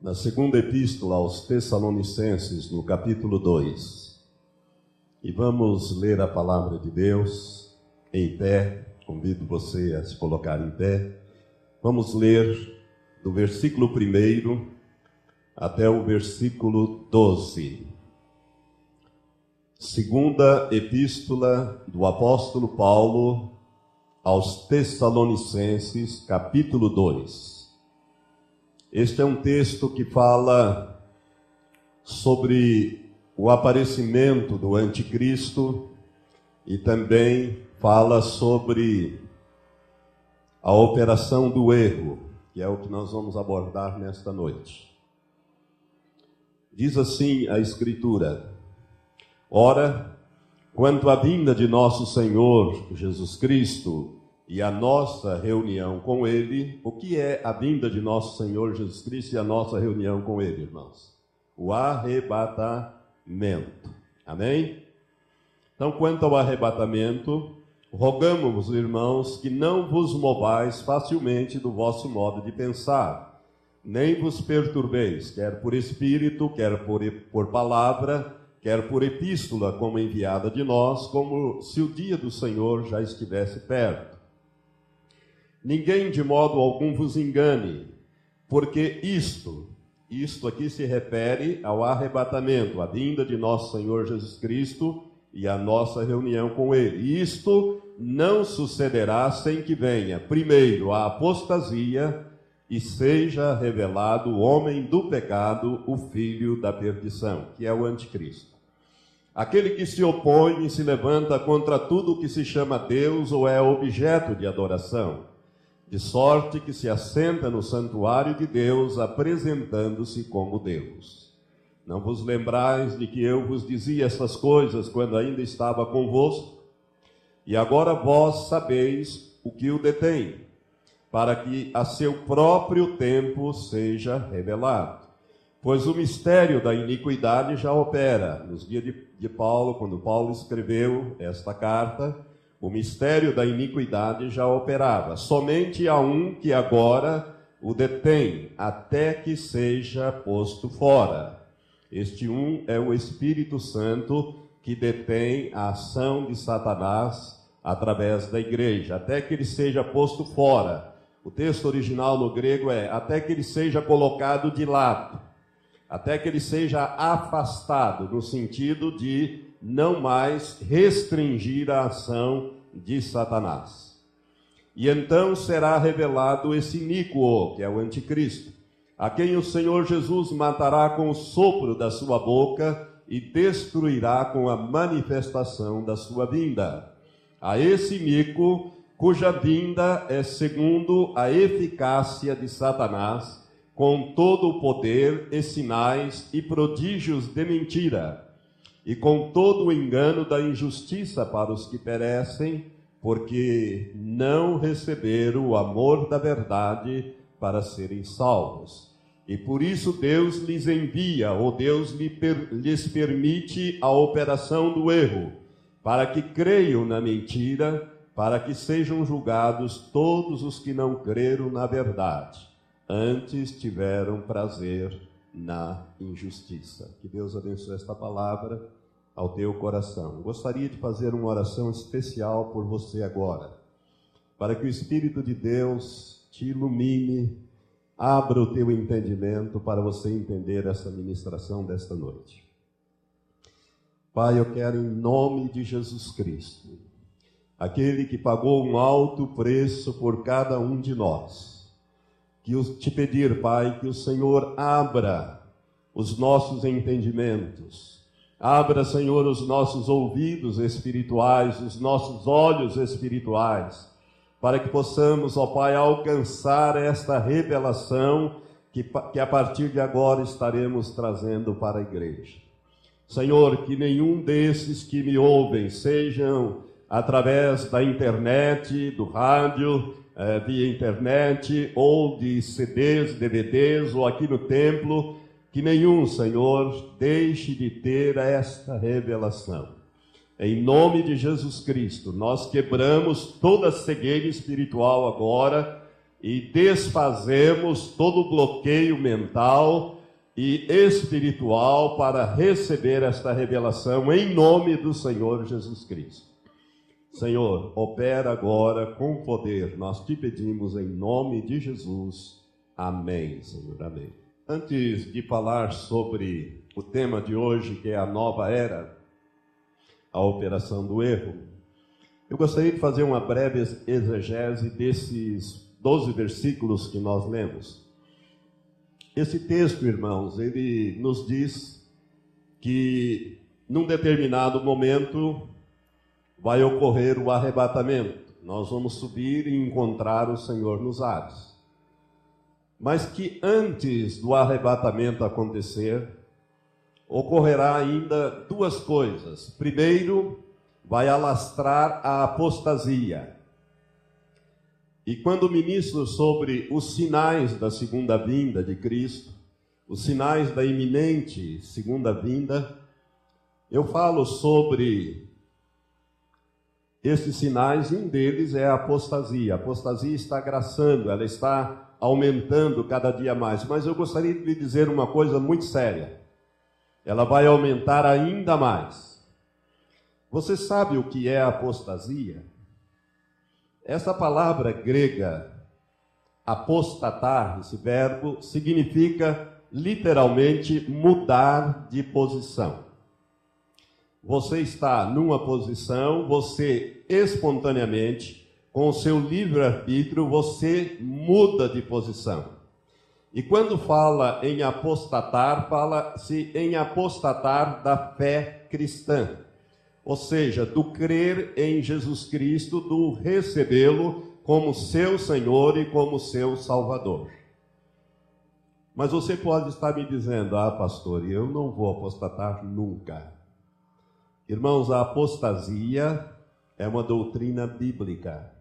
na segunda epístola aos Tessalonicenses, no capítulo 2. E vamos ler a palavra de Deus em pé. Convido você a se colocar em pé. Vamos ler do versículo 1 até o versículo 12. Segunda epístola do apóstolo Paulo aos Tessalonicenses, capítulo 2. Este é um texto que fala sobre o aparecimento do Anticristo e também fala sobre a operação do erro, que é o que nós vamos abordar nesta noite. Diz assim a Escritura: Ora, quanto à vinda de nosso Senhor Jesus Cristo e a nossa reunião com Ele. O que é a vinda de nosso Senhor Jesus Cristo e a nossa reunião com Ele, irmãos? O arrebatamento. Amém? Então, quanto ao arrebatamento, rogamos, irmãos, que não vos movais facilmente do vosso modo de pensar, nem vos perturbeis, quer por espírito, quer por, por palavra, quer por epístola, como enviada de nós, como se o dia do Senhor já estivesse perto. Ninguém de modo algum vos engane, porque isto, isto aqui se refere ao arrebatamento, a vinda de nosso Senhor Jesus Cristo e a nossa reunião com Ele. Isto não sucederá sem que venha, primeiro, a apostasia e seja revelado o homem do pecado, o filho da perdição, que é o anticristo. Aquele que se opõe e se levanta contra tudo o que se chama Deus ou é objeto de adoração de sorte que se assenta no santuário de Deus, apresentando-se como Deus. Não vos lembrais de que eu vos dizia essas coisas quando ainda estava convosco? E agora vós sabeis o que o detém, para que a seu próprio tempo seja revelado. Pois o mistério da iniquidade já opera. Nos dias de Paulo, quando Paulo escreveu esta carta, o mistério da iniquidade já operava. Somente há um que agora o detém, até que seja posto fora. Este um é o Espírito Santo que detém a ação de Satanás através da igreja, até que ele seja posto fora. O texto original no grego é até que ele seja colocado de lado, até que ele seja afastado, no sentido de não mais restringir a ação de Satanás. E então será revelado esse iníquo, que é o anticristo, a quem o Senhor Jesus matará com o sopro da sua boca e destruirá com a manifestação da sua vinda. A esse iníquo, cuja vinda é segundo a eficácia de Satanás, com todo o poder e sinais e prodígios de mentira e com todo o engano da injustiça para os que perecem, porque não receberam o amor da verdade para serem salvos. E por isso Deus lhes envia, ou Deus lhes permite a operação do erro, para que creiam na mentira, para que sejam julgados todos os que não creram na verdade, antes tiveram prazer na injustiça. Que Deus abençoe esta palavra ao teu coração. Gostaria de fazer uma oração especial por você agora, para que o Espírito de Deus te ilumine, abra o teu entendimento para você entender essa ministração desta noite. Pai, eu quero em nome de Jesus Cristo, aquele que pagou um alto preço por cada um de nós, que te pedir, Pai, que o Senhor abra os nossos entendimentos, Abra, Senhor, os nossos ouvidos espirituais, os nossos olhos espirituais, para que possamos, ó Pai, alcançar esta revelação que, que a partir de agora estaremos trazendo para a igreja. Senhor, que nenhum desses que me ouvem, sejam através da internet, do rádio, eh, via internet, ou de CDs, DVDs, ou aqui no templo, que nenhum, Senhor, deixe de ter esta revelação. Em nome de Jesus Cristo, nós quebramos toda cegueira espiritual agora e desfazemos todo bloqueio mental e espiritual para receber esta revelação em nome do Senhor Jesus Cristo. Senhor, opera agora com poder, nós te pedimos em nome de Jesus. Amém, Senhor, amém. Antes de falar sobre o tema de hoje, que é a nova era, a operação do erro, eu gostaria de fazer uma breve exegese desses 12 versículos que nós lemos. Esse texto, irmãos, ele nos diz que num determinado momento vai ocorrer o arrebatamento. Nós vamos subir e encontrar o Senhor nos ares. Mas que antes do arrebatamento acontecer, ocorrerá ainda duas coisas. Primeiro, vai alastrar a apostasia. E quando ministro sobre os sinais da segunda vinda de Cristo, os sinais da iminente segunda vinda, eu falo sobre esses sinais, e um deles é a apostasia. A apostasia está graçando, ela está aumentando cada dia mais. Mas eu gostaria de lhe dizer uma coisa muito séria. Ela vai aumentar ainda mais. Você sabe o que é apostasia? Essa palavra grega, apostatar, esse verbo, significa literalmente mudar de posição. Você está numa posição, você espontaneamente, com o seu livre-arbítrio, você muda de posição. E quando fala em apostatar, fala-se em apostatar da fé cristã ou seja, do crer em Jesus Cristo, do recebê-lo como seu Senhor e como seu Salvador. Mas você pode estar me dizendo, ah, pastor, eu não vou apostatar nunca. Irmãos, a apostasia é uma doutrina bíblica.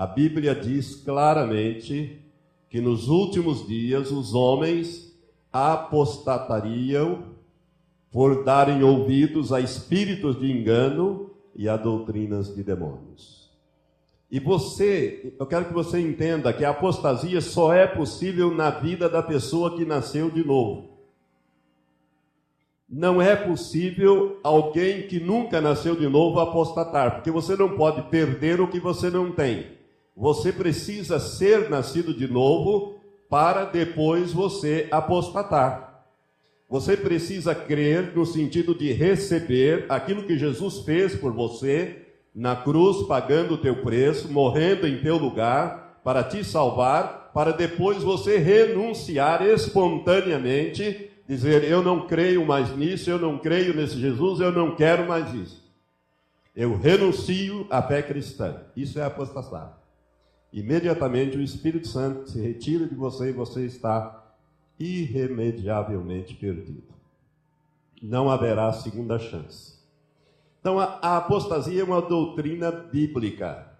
A Bíblia diz claramente que nos últimos dias os homens apostatariam por darem ouvidos a espíritos de engano e a doutrinas de demônios. E você, eu quero que você entenda que a apostasia só é possível na vida da pessoa que nasceu de novo. Não é possível alguém que nunca nasceu de novo apostatar, porque você não pode perder o que você não tem. Você precisa ser nascido de novo para depois você apostatar. Você precisa crer no sentido de receber aquilo que Jesus fez por você na cruz, pagando o teu preço, morrendo em teu lugar para te salvar, para depois você renunciar espontaneamente, dizer: Eu não creio mais nisso, eu não creio nesse Jesus, eu não quero mais isso. Eu renuncio à fé cristã. Isso é apostatar. Imediatamente o Espírito Santo se retira de você e você está irremediavelmente perdido. Não haverá segunda chance. Então, a, apostasia é uma doutrina bíblica.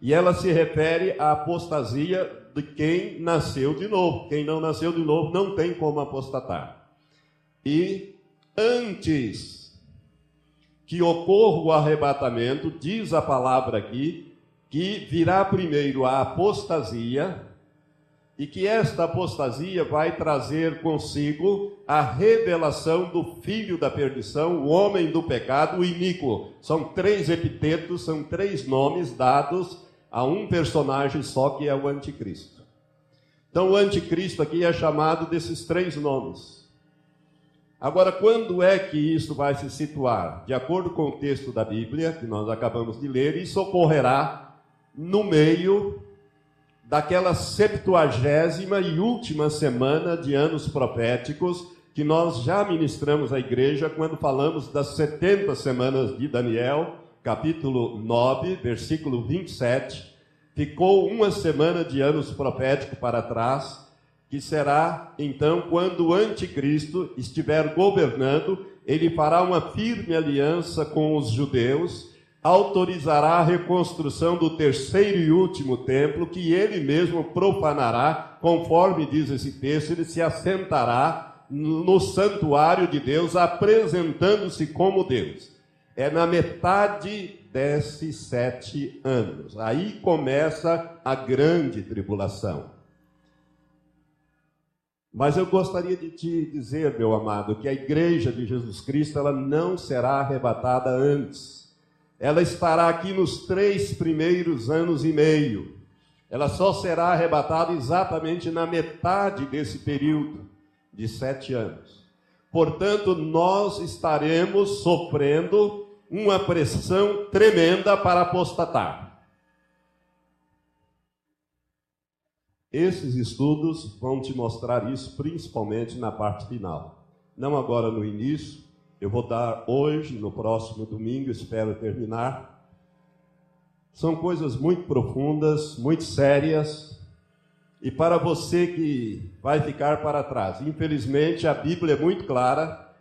E ela se refere à apostasia de quem nasceu de novo. Quem não nasceu de novo não tem como apostatar. E antes que ocorra o arrebatamento, diz a palavra aqui, que virá primeiro a apostasia, e que esta apostasia vai trazer consigo a revelação do filho da perdição, o homem do pecado, o iníquo. São três epitetos, são três nomes dados a um personagem só que é o anticristo. Então o anticristo aqui é chamado desses três nomes. Agora, quando é que isso vai se situar? De acordo com o texto da Bíblia, que nós acabamos de ler, isso ocorrerá no meio daquela septuagésima e última semana de anos proféticos que nós já ministramos à igreja quando falamos das 70 semanas de Daniel, capítulo 9, versículo 27. Ficou uma semana de anos proféticos para trás, que será então quando o anticristo estiver governando, ele fará uma firme aliança com os judeus autorizará a reconstrução do terceiro e último templo, que ele mesmo profanará, conforme diz esse texto, ele se assentará no santuário de Deus, apresentando-se como Deus. é na metade desses sete anos. Aí começa a grande tribulação. Mas eu gostaria de te dizer, meu amado, que a igreja de Jesus Cristo ela não será arrebatada antes. Ela estará aqui nos três primeiros anos e meio. Ela só será arrebatada exatamente na metade desse período de sete anos. Portanto, nós estaremos sofrendo uma pressão tremenda para apostatar. Esses estudos vão te mostrar isso principalmente na parte final. Não agora no início, eu vou dar hoje, no próximo domingo, espero terminar. São coisas muito profundas, muito sérias, e para você que vai ficar para trás. Infelizmente, a Bíblia é muito clara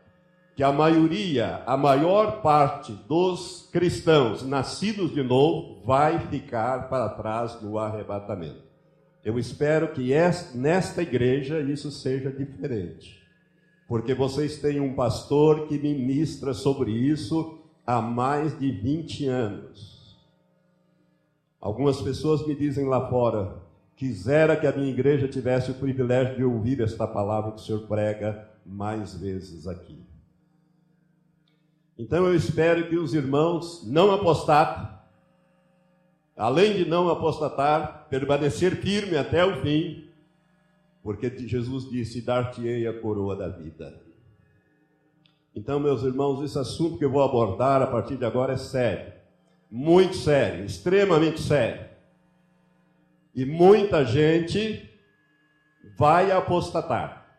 que a maioria, a maior parte dos cristãos nascidos de novo vai ficar para trás no arrebatamento. Eu espero que nesta igreja isso seja diferente, porque vocês têm um pastor que ministra sobre isso há mais de 20 anos. Algumas pessoas me dizem lá fora: quisera que a minha igreja tivesse o privilégio de ouvir esta palavra que o Senhor prega mais vezes aqui. Então eu espero que os irmãos não apostatem, além de não apostatar, permanecer firme até o fim, porque Jesus disse: Dar-te-ei a coroa da vida. Então, meus irmãos, esse assunto que eu vou abordar a partir de agora é sério, muito sério, extremamente sério. E muita gente vai apostatar,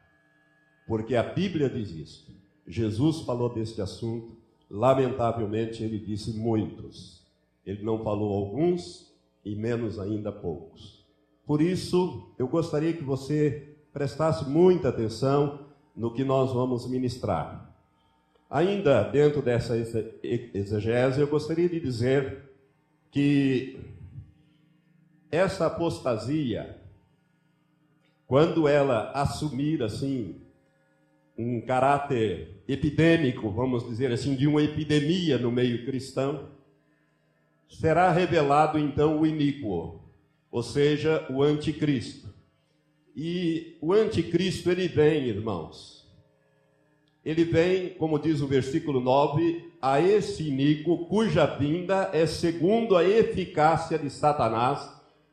porque a Bíblia diz isso. Jesus falou deste assunto, lamentavelmente ele disse muitos. Ele não falou alguns e menos ainda poucos. Por isso, eu gostaria que você prestasse muita atenção no que nós vamos ministrar. Ainda dentro dessa exegese, eu gostaria de dizer que essa apostasia, quando ela assumir assim um caráter epidêmico, vamos dizer assim, de uma epidemia no meio cristão, será revelado então o iníquo, ou seja, o anticristo. E o anticristo ele vem, irmãos. Ele vem, como diz o versículo 9, a esse iníquo cuja vinda é segundo a eficácia de Satanás,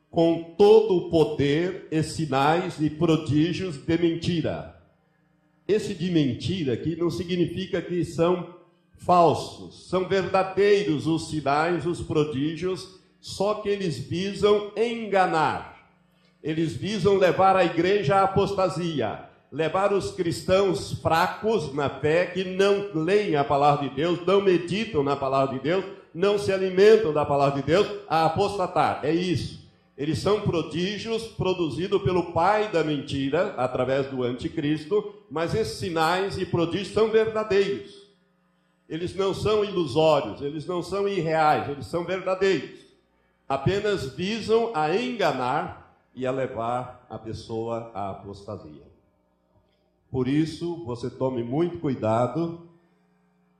com todo o poder e sinais e prodígios de mentira. Esse de mentira aqui não significa que são falsos, são verdadeiros os sinais, os prodígios, só que eles visam enganar. Eles visam levar a igreja à apostasia, levar os cristãos fracos na fé, que não leem a palavra de Deus, não meditam na palavra de Deus, não se alimentam da palavra de Deus, a apostatar. É isso. Eles são prodígios produzidos pelo pai da mentira, através do anticristo, mas esses sinais e prodígios são verdadeiros eles não são ilusórios, eles não são irreais, eles são verdadeiros. Apenas visam a enganar e a levar a pessoa à apostasia. Por isso, você tome muito cuidado,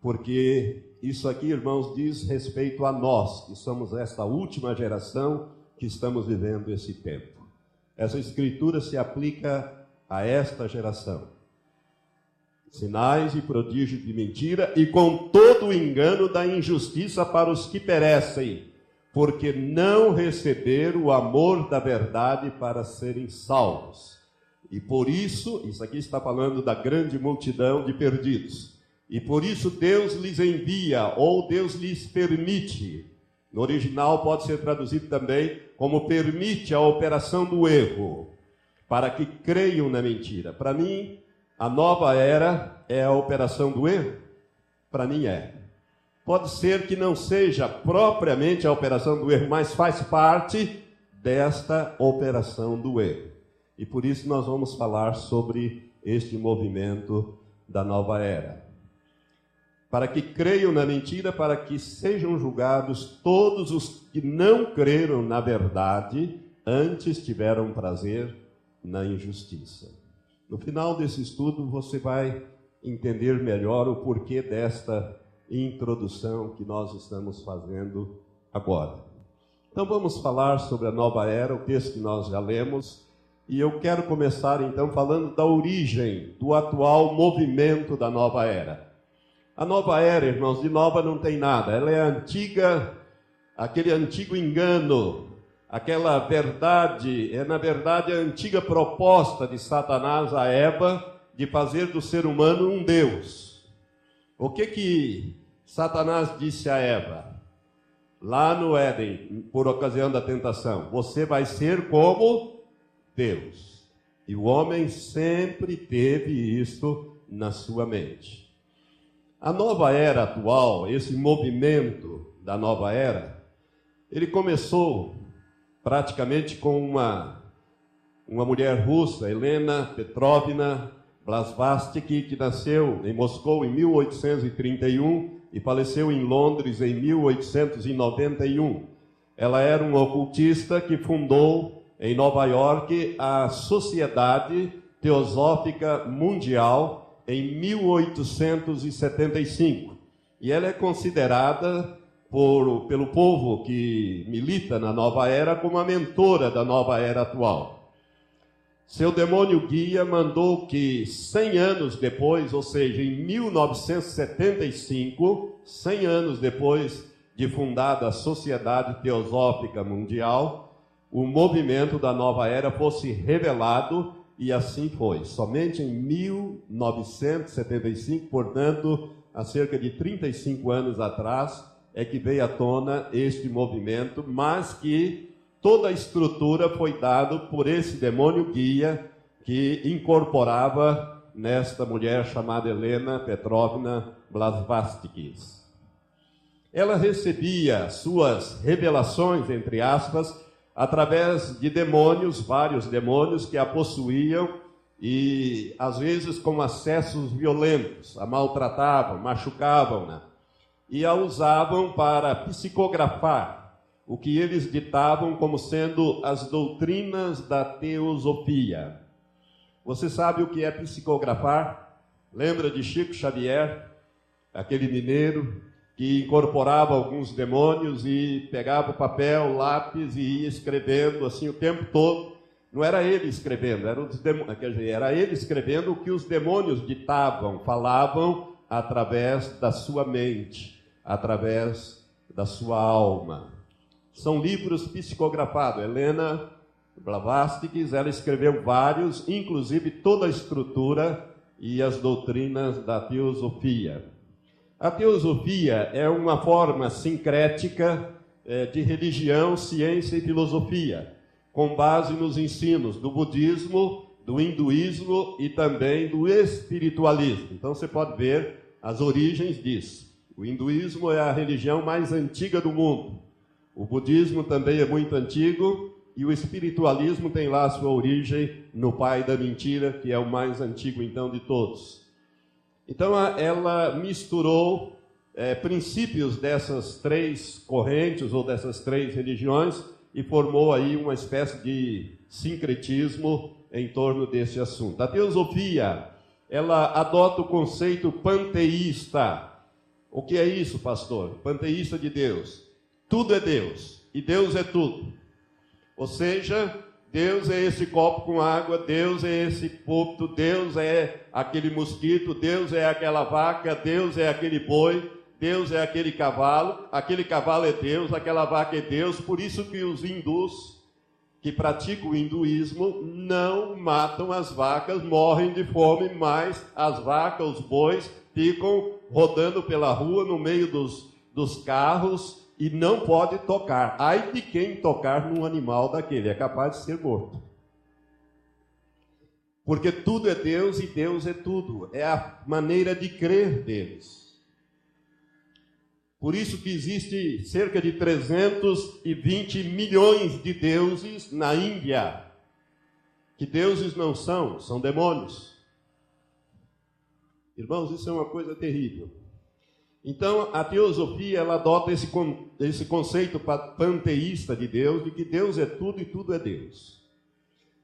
porque isso aqui, irmãos, diz respeito a nós, que somos esta última geração que estamos vivendo esse tempo. Essa escritura se aplica a esta geração sinais e prodígios de mentira e com todo o engano da injustiça para os que perecem, porque não receberam o amor da verdade para serem salvos. E por isso, isso aqui está falando da grande multidão de perdidos. E por isso Deus lhes envia ou Deus lhes permite. No original pode ser traduzido também como permite a operação do erro, para que creiam na mentira. Para mim, a nova era é a operação do erro? Para mim é. Pode ser que não seja propriamente a operação do erro, mas faz parte desta operação do erro. E por isso nós vamos falar sobre este movimento da nova era. Para que creiam na mentira, para que sejam julgados todos os que não creram na verdade, antes tiveram prazer na injustiça. No final desse estudo, você vai entender melhor o porquê desta introdução que nós estamos fazendo agora. Então vamos falar sobre a nova era, o texto que nós já lemos, e eu quero começar então falando da origem do atual movimento da nova era. A nova era, irmãos, de nova não tem nada, ela é antiga, aquele antigo engano, aquela verdade, é na verdade a antiga proposta de Satanás a Eva de fazer do ser humano um Deus. O que que Satanás disse a Eva? Lá no Éden, por ocasião da tentação, você vai ser como Deus. E o homem sempre teve isto na sua mente. A nova era atual, esse movimento da nova era, ele começou praticamente com uma, uma mulher russa, Helena Petrovna Blasvastik, que nasceu em Moscou em 1831 e faleceu em Londres em 1891. Ela era uma ocultista que fundou em Nova York a Sociedade Teosófica Mundial em 1875. E ela é considerada por, pelo povo que milita na nova era como a mentora da nova era atual. Seu demônio guia mandou que 100 anos depois, ou seja, em 1975, 100 anos depois de fundada a Sociedade Teosófica Mundial, o movimento da nova era fosse revelado e assim foi. Somente em 1975, portanto, há cerca de 35 anos atrás, é que veio à tona este movimento, mas que toda a estrutura foi dada por esse demônio guia que incorporava nesta mulher chamada Helena Petrovna Blasvastikis. Ela recebia suas revelações, entre aspas, através de demônios, vários demônios que a possuíam e às vezes com acessos violentos, a maltratavam, machucavam-na e a usavam para psicografar o que eles ditavam como sendo as doutrinas da teosofia. Você sabe o que é psicografar? Lembra de Chico Xavier, aquele mineiro que incorporava alguns demônios e pegava o papel, lápis e ia escrevendo assim o tempo todo. Não era ele escrevendo, era, os demônios, quer dizer, era ele escrevendo o que os demônios ditavam, falavam através da sua mente através da sua alma. São livros psicografados. Helena Blavatsky, ela escreveu vários, inclusive toda a estrutura e as doutrinas da teosofia. A teosofia é uma forma sincrética é, de religião, ciência e filosofia, com base nos ensinos do budismo, do hinduísmo e também do espiritualismo. Então você pode ver as origens disso. O hinduísmo é a religião mais antiga do mundo. O budismo também é muito antigo e o espiritualismo tem lá sua origem no pai da mentira, que é o mais antigo então de todos. Então ela misturou é, princípios dessas três correntes ou dessas três religiões e formou aí uma espécie de sincretismo em torno desse assunto. A teosofia, ela adota o conceito panteísta, o que é isso, pastor? Panteísta de Deus. Tudo é Deus e Deus é tudo. Ou seja, Deus é esse copo com água, Deus é esse púlpito, Deus é aquele mosquito, Deus é aquela vaca, Deus é aquele boi, Deus é aquele cavalo, aquele cavalo é Deus, aquela vaca é Deus. Por isso que os hindus que praticam o hinduísmo não matam as vacas, morrem de fome, mas as vacas, os bois ficam rodando pela rua no meio dos, dos carros e não pode tocar. Ai de quem tocar num animal daquele, é capaz de ser morto. Porque tudo é Deus e Deus é tudo. É a maneira de crer deles. Por isso que existe cerca de 320 milhões de deuses na Índia. Que deuses não são, são demônios. Irmãos, isso é uma coisa terrível. Então, a teosofia ela adota esse, esse conceito panteísta de Deus, de que Deus é tudo e tudo é Deus.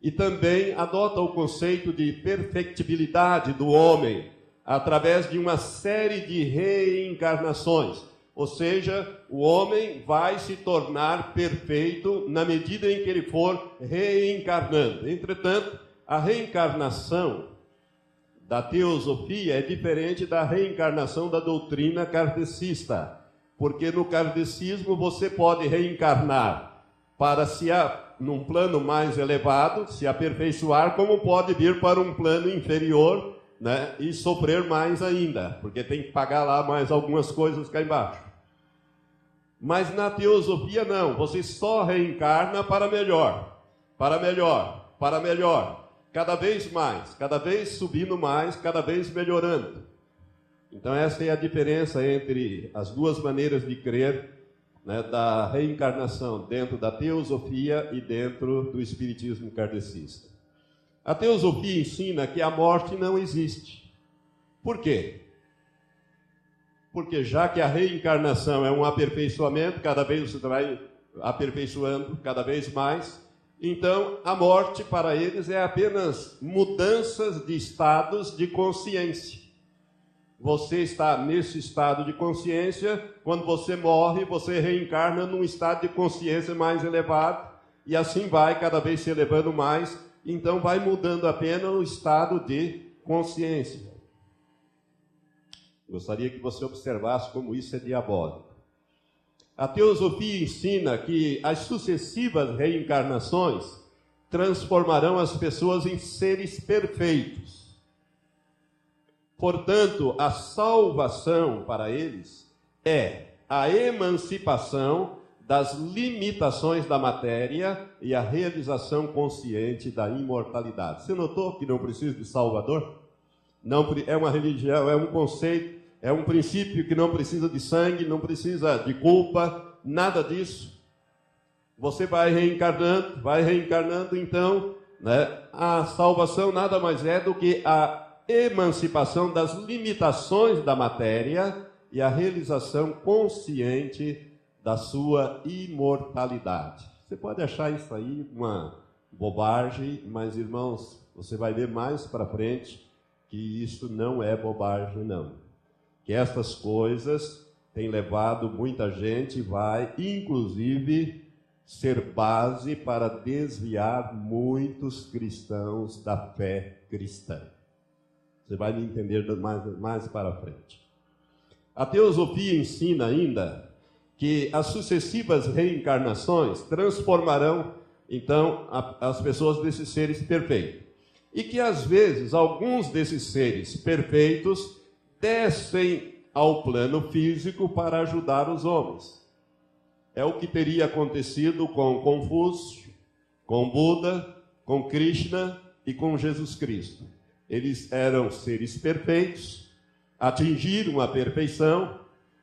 E também adota o conceito de perfectibilidade do homem, através de uma série de reencarnações. Ou seja, o homem vai se tornar perfeito na medida em que ele for reencarnando. Entretanto, a reencarnação da teosofia é diferente da reencarnação da doutrina kardecista, porque no kardecismo você pode reencarnar para se num plano mais elevado, se aperfeiçoar, como pode vir para um plano inferior, né, e sofrer mais ainda, porque tem que pagar lá mais algumas coisas cá embaixo. Mas na teosofia não, você só reencarna para melhor, para melhor, para melhor, cada vez mais, cada vez subindo mais, cada vez melhorando. Então essa é a diferença entre as duas maneiras de crer né, da reencarnação dentro da teosofia e dentro do espiritismo kardecista. A teosofia ensina que a morte não existe. Por quê? Porque já que a reencarnação é um aperfeiçoamento, cada vez você vai aperfeiçoando cada vez mais, então a morte para eles é apenas mudanças de estados de consciência. Você está nesse estado de consciência, quando você morre, você reencarna num estado de consciência mais elevado, e assim vai cada vez se elevando mais, então vai mudando apenas o estado de consciência. Gostaria que você observasse como isso é diabólico. A teosofia ensina que as sucessivas reencarnações transformarão as pessoas em seres perfeitos. Portanto, a salvação para eles é a emancipação das limitações da matéria e a realização consciente da imortalidade. Você notou que não precisa de Salvador? Não é uma religião, é um conceito é um princípio que não precisa de sangue, não precisa de culpa, nada disso. Você vai reencarnando, vai reencarnando, então, né? A salvação nada mais é do que a emancipação das limitações da matéria e a realização consciente da sua imortalidade. Você pode achar isso aí uma bobagem, mas irmãos, você vai ver mais para frente que isso não é bobagem, não que estas coisas têm levado muita gente, vai inclusive ser base para desviar muitos cristãos da fé cristã. Você vai me entender mais, mais para frente. A teosofia ensina ainda que as sucessivas reencarnações transformarão então a, as pessoas desses seres perfeitos. E que às vezes alguns desses seres perfeitos descem ao plano físico para ajudar os homens. É o que teria acontecido com Confúcio, com Buda, com Krishna e com Jesus Cristo. Eles eram seres perfeitos, atingiram a perfeição,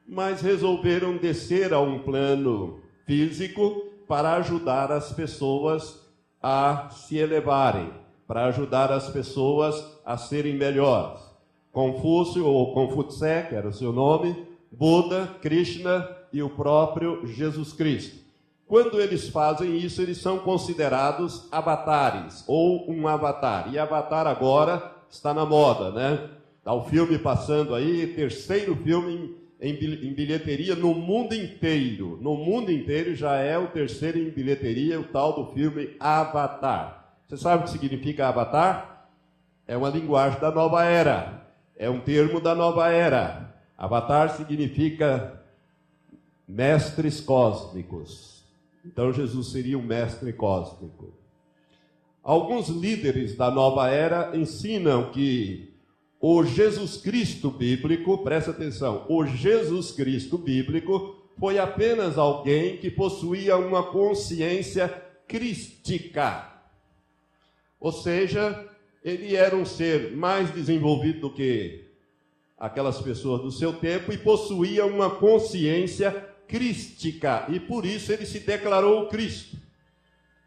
mas resolveram descer a um plano físico para ajudar as pessoas a se elevarem, para ajudar as pessoas a serem melhores. Confúcio ou Confutse, que era o seu nome, Buda, Krishna e o próprio Jesus Cristo. Quando eles fazem isso, eles são considerados avatares ou um avatar. E avatar agora está na moda, né? Está o filme passando aí, terceiro filme em bilheteria no mundo inteiro. No mundo inteiro já é o terceiro em bilheteria, o tal do filme Avatar. Você sabe o que significa Avatar? É uma linguagem da nova era é um termo da nova era. Avatar significa mestres cósmicos. Então Jesus seria um mestre cósmico. Alguns líderes da nova era ensinam que o Jesus Cristo bíblico, presta atenção, o Jesus Cristo bíblico foi apenas alguém que possuía uma consciência crística. Ou seja, ele era um ser mais desenvolvido do que aquelas pessoas do seu tempo e possuía uma consciência crística, e por isso ele se declarou Cristo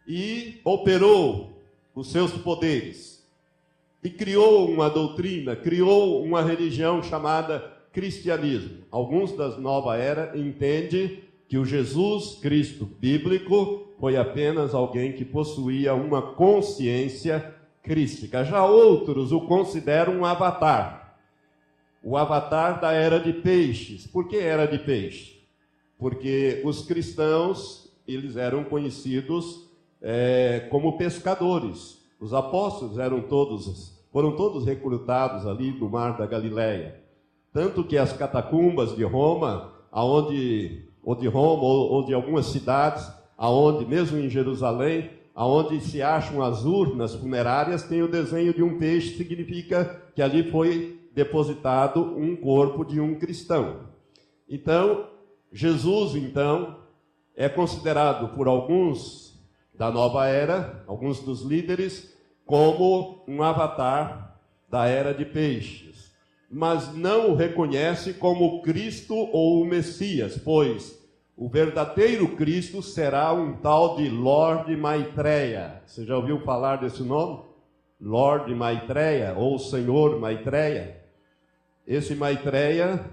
e operou os seus poderes e criou uma doutrina, criou uma religião chamada cristianismo. Alguns das nova era entendem que o Jesus Cristo bíblico foi apenas alguém que possuía uma consciência crística. Já outros o consideram um avatar. o avatar da era de peixes. Por que era de peixe? Porque os cristãos, eles eram conhecidos é, como pescadores. Os apóstolos eram todos, foram todos recrutados ali do mar da Galileia. Tanto que as catacumbas de Roma, aonde, ou de Roma, ou, ou de algumas cidades, aonde, mesmo em Jerusalém, aonde se acham as urnas funerárias, tem o desenho de um peixe, significa que ali foi depositado um corpo de um cristão. Então, Jesus, então, é considerado por alguns da nova era, alguns dos líderes, como um avatar da era de peixes, mas não o reconhece como Cristo ou o Messias, pois o verdadeiro Cristo será um tal de Lord Maitreya. Você já ouviu falar desse nome? Lord Maitreya ou Senhor Maitreya. Esse Maitreya,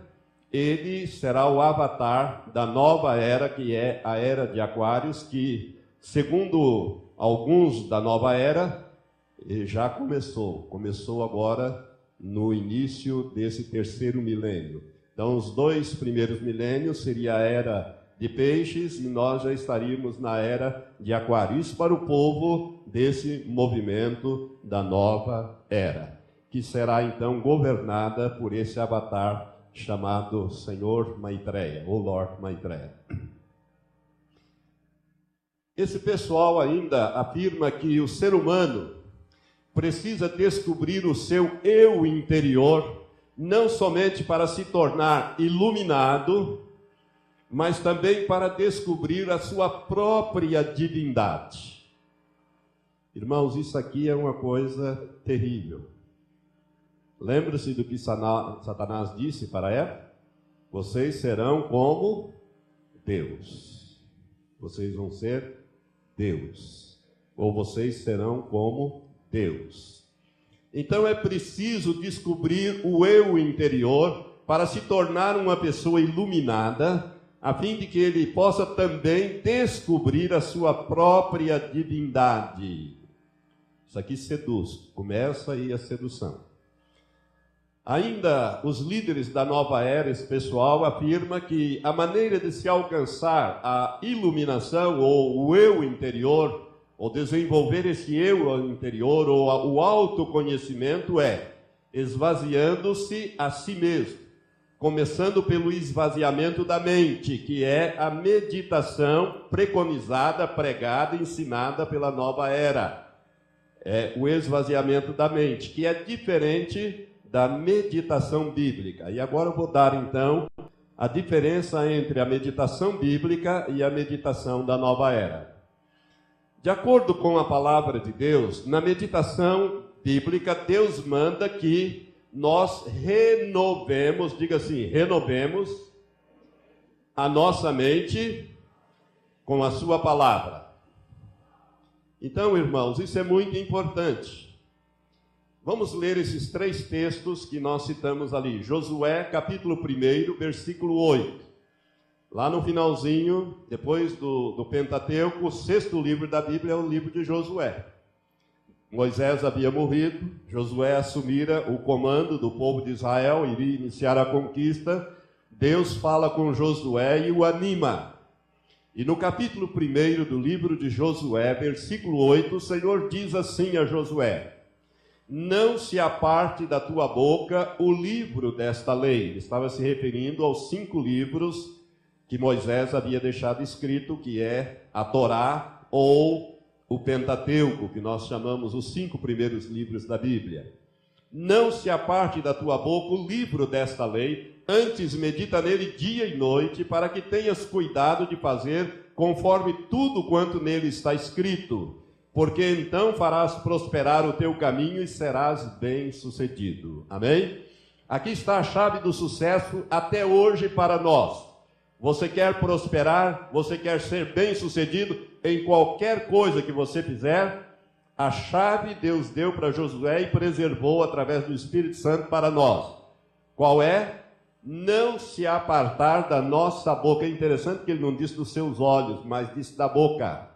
ele será o avatar da nova era, que é a era de Aquários, que, segundo alguns da nova era, já começou. Começou agora no início desse terceiro milênio. Então, os dois primeiros milênios seria a era de peixes e nós já estaríamos na era de aquário. Isso para o povo desse movimento da nova era, que será então governada por esse avatar chamado Senhor Maitreya, ou Lord Maitreya. Esse pessoal ainda afirma que o ser humano precisa descobrir o seu eu interior, não somente para se tornar iluminado, mas também para descobrir a sua própria divindade. Irmãos, isso aqui é uma coisa terrível. Lembre-se do que Satanás disse para Eva: vocês serão como Deus. Vocês vão ser Deus. Ou vocês serão como Deus. Então é preciso descobrir o eu interior para se tornar uma pessoa iluminada a fim de que ele possa também descobrir a sua própria divindade. Isso aqui seduz, começa aí a sedução. Ainda os líderes da nova era, esse pessoal, afirma que a maneira de se alcançar a iluminação ou o eu interior, ou desenvolver esse eu interior ou o autoconhecimento é esvaziando-se a si mesmo começando pelo esvaziamento da mente, que é a meditação preconizada, pregada, ensinada pela nova era. É o esvaziamento da mente, que é diferente da meditação bíblica. E agora eu vou dar então a diferença entre a meditação bíblica e a meditação da nova era. De acordo com a palavra de Deus, na meditação bíblica, Deus manda que nós renovemos, diga assim, renovemos a nossa mente com a sua palavra. Então, irmãos, isso é muito importante. Vamos ler esses três textos que nós citamos ali. Josué, capítulo 1, versículo 8. Lá no finalzinho, depois do, do Pentateuco, o sexto livro da Bíblia é o livro de Josué. Moisés havia morrido, Josué assumira o comando do povo de Israel, iria iniciar a conquista. Deus fala com Josué e o anima. E no capítulo 1 do livro de Josué, versículo 8, o Senhor diz assim a Josué: Não se aparte da tua boca o livro desta lei. Ele estava se referindo aos cinco livros que Moisés havia deixado escrito, que é a Torá ou o Pentateuco, que nós chamamos os cinco primeiros livros da Bíblia. Não se aparte da tua boca o livro desta lei, antes medita nele dia e noite, para que tenhas cuidado de fazer conforme tudo quanto nele está escrito, porque então farás prosperar o teu caminho e serás bem-sucedido. Amém? Aqui está a chave do sucesso até hoje para nós. Você quer prosperar? Você quer ser bem-sucedido? Em qualquer coisa que você fizer, a chave Deus deu para Josué e preservou através do Espírito Santo para nós. Qual é? Não se apartar da nossa boca. É interessante que ele não disse dos seus olhos, mas disse da boca.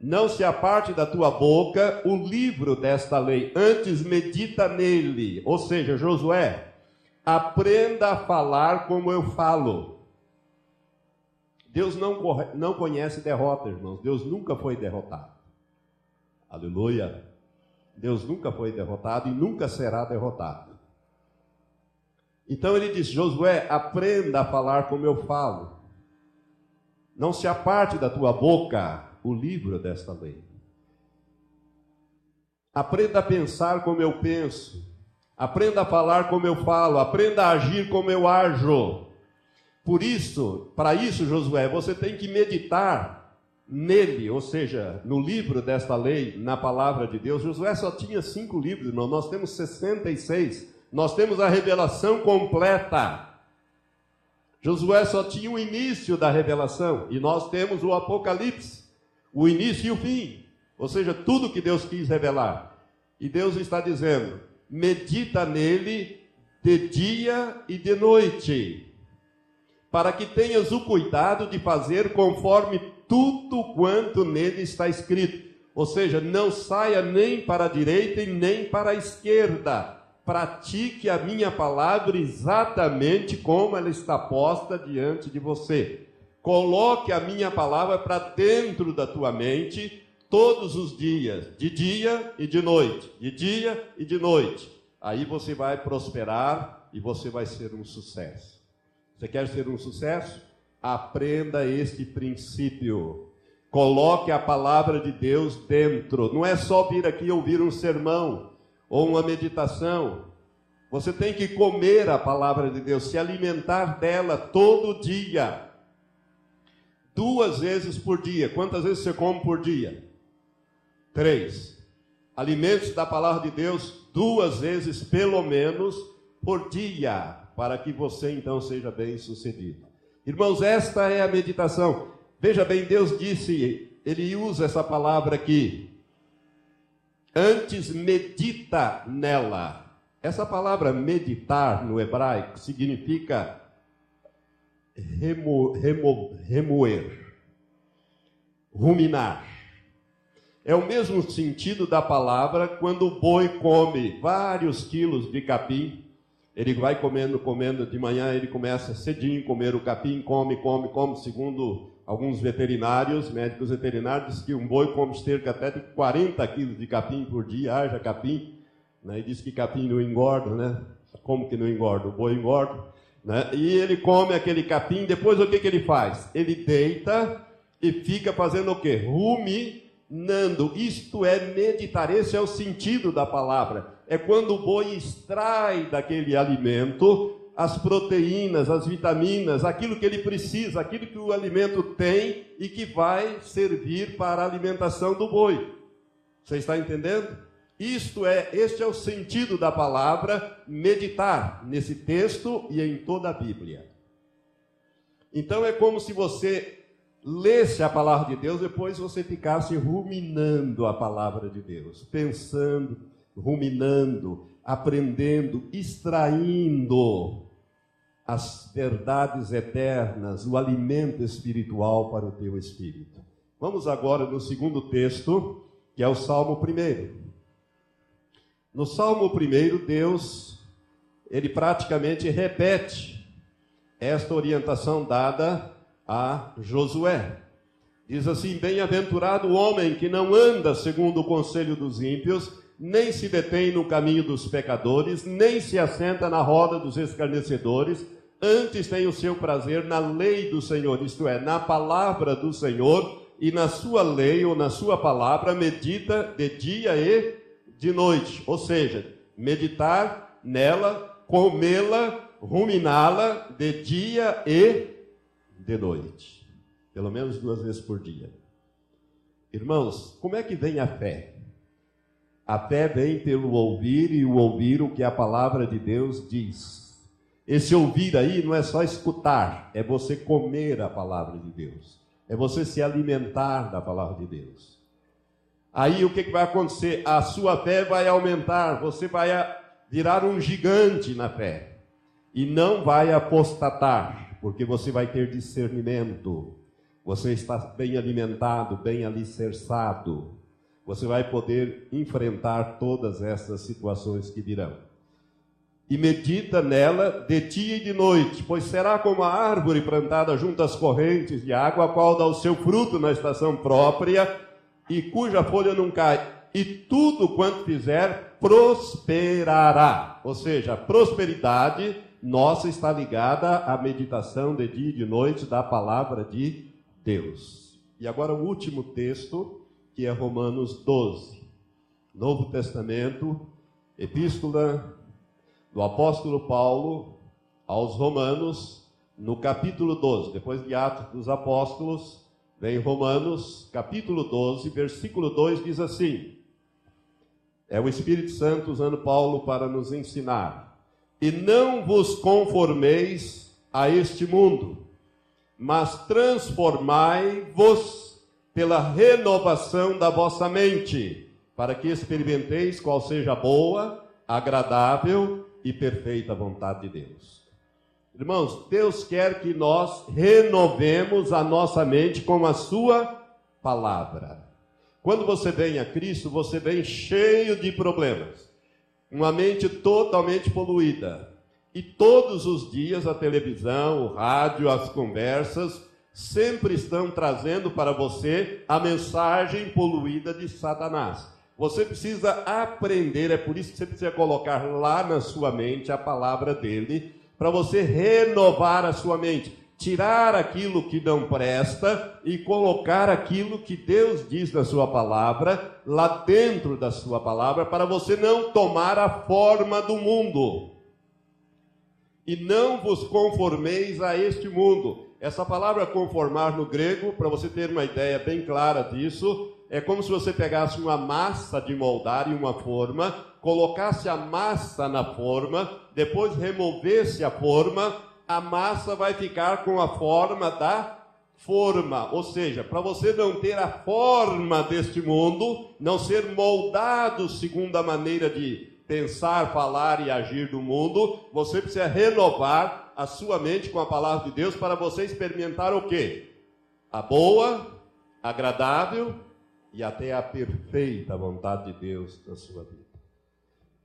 Não se aparte da tua boca o livro desta lei, antes medita nele. Ou seja, Josué, aprenda a falar como eu falo. Deus não, não conhece derrota, irmãos. Deus nunca foi derrotado. Aleluia. Deus nunca foi derrotado e nunca será derrotado. Então ele disse: Josué, aprenda a falar como eu falo. Não se aparte da tua boca o livro desta lei. Aprenda a pensar como eu penso. Aprenda a falar como eu falo. Aprenda a agir como eu ajo. Por isso, para isso, Josué, você tem que meditar nele, ou seja, no livro desta lei, na palavra de Deus. Josué só tinha cinco livros, irmão. Nós temos 66. Nós temos a revelação completa. Josué só tinha o início da revelação e nós temos o Apocalipse, o início e o fim, ou seja, tudo que Deus quis revelar. E Deus está dizendo: medita nele de dia e de noite, para que tenhas o cuidado de fazer conforme tudo quanto nele está escrito. Ou seja, não saia nem para a direita e nem para a esquerda. Pratique a minha palavra exatamente como ela está posta diante de você. Coloque a minha palavra para dentro da tua mente todos os dias, de dia e de noite, de dia e de noite. Aí você vai prosperar e você vai ser um sucesso. Você quer ser um sucesso? Aprenda este princípio. Coloque a palavra de Deus dentro. Não é só vir aqui ouvir um sermão ou uma meditação. Você tem que comer a palavra de Deus, se alimentar dela todo dia. Duas vezes por dia. Quantas vezes você come por dia? Três. Alimentos da palavra de Deus duas vezes, pelo menos, por dia, para que você então seja bem sucedido. Irmãos, esta é a meditação. Veja bem, Deus disse, ele usa essa palavra aqui. Antes medita nela. Essa palavra meditar no hebraico significa remo, remo, remoer, ruminar. É o mesmo sentido da palavra quando o boi come vários quilos de capim ele vai comendo, comendo, de manhã ele começa cedinho comer o capim, come, come, come, segundo alguns veterinários, médicos veterinários, que um boi come cerca até de 40 quilos de capim por dia, haja capim, né? e diz que capim não engorda, né? Como que não engorda? O boi engorda, né? E ele come aquele capim, depois o que, que ele faz? Ele deita e fica fazendo o quê? Ruminando, isto é meditar, esse é o sentido da palavra é quando o boi extrai daquele alimento as proteínas, as vitaminas, aquilo que ele precisa, aquilo que o alimento tem e que vai servir para a alimentação do boi. Você está entendendo? Isto é, este é o sentido da palavra meditar nesse texto e em toda a Bíblia. Então é como se você lesse a palavra de Deus, depois você ficasse ruminando a palavra de Deus, pensando, ruminando, aprendendo, extraindo as verdades eternas, o alimento espiritual para o teu espírito. Vamos agora no segundo texto, que é o Salmo 1. No Salmo 1, Deus, ele praticamente repete esta orientação dada a Josué. Diz assim: Bem-aventurado o homem que não anda segundo o conselho dos ímpios, nem se detém no caminho dos pecadores, nem se assenta na roda dos escarnecedores, antes tem o seu prazer na lei do Senhor, isto é, na palavra do Senhor, e na sua lei ou na sua palavra medita de dia e de noite. Ou seja, meditar nela, comê-la, ruminá-la de dia e de noite. Pelo menos duas vezes por dia. Irmãos, como é que vem a fé? A fé vem pelo ouvir e o ouvir o que a palavra de Deus diz. Esse ouvir aí não é só escutar, é você comer a palavra de Deus. É você se alimentar da palavra de Deus. Aí o que, vai acontecer? A sua fé vai aumentar, você vai virar um gigante na fé. E não vai apostatar, porque você vai ter discernimento. Você está bem alimentado, bem alicerçado você vai poder enfrentar todas essas situações que virão. e medita nela de dia e de noite, pois será como a árvore plantada junto às correntes de água, a qual dá o seu fruto na estação própria e cuja folha não cai, e tudo quanto fizer prosperará. Ou seja, a prosperidade nossa está ligada à meditação de dia e de noite da palavra de Deus. E agora o último texto, que é Romanos 12. Novo Testamento, Epístola do apóstolo Paulo aos Romanos, no capítulo 12. Depois de Atos dos Apóstolos, vem Romanos, capítulo 12, versículo 2 diz assim: É o Espírito Santo usando Paulo para nos ensinar. E não vos conformeis a este mundo, mas transformai-vos pela renovação da vossa mente, para que experimenteis qual seja a boa, agradável e perfeita vontade de Deus. Irmãos, Deus quer que nós renovemos a nossa mente com a Sua palavra. Quando você vem a Cristo, você vem cheio de problemas, uma mente totalmente poluída. E todos os dias a televisão, o rádio, as conversas sempre estão trazendo para você a mensagem poluída de Satanás. Você precisa aprender, é por isso que você precisa colocar lá na sua mente a palavra dele, para você renovar a sua mente, tirar aquilo que não presta e colocar aquilo que Deus diz na sua palavra, lá dentro da sua palavra, para você não tomar a forma do mundo. E não vos conformeis a este mundo. Essa palavra conformar no grego, para você ter uma ideia bem clara disso, é como se você pegasse uma massa de moldar em uma forma, colocasse a massa na forma, depois removesse a forma, a massa vai ficar com a forma da forma. Ou seja, para você não ter a forma deste mundo, não ser moldado segundo a maneira de pensar, falar e agir do mundo, você precisa renovar a sua mente com a palavra de Deus para você experimentar o quê? A boa, agradável e até a perfeita vontade de Deus na sua vida.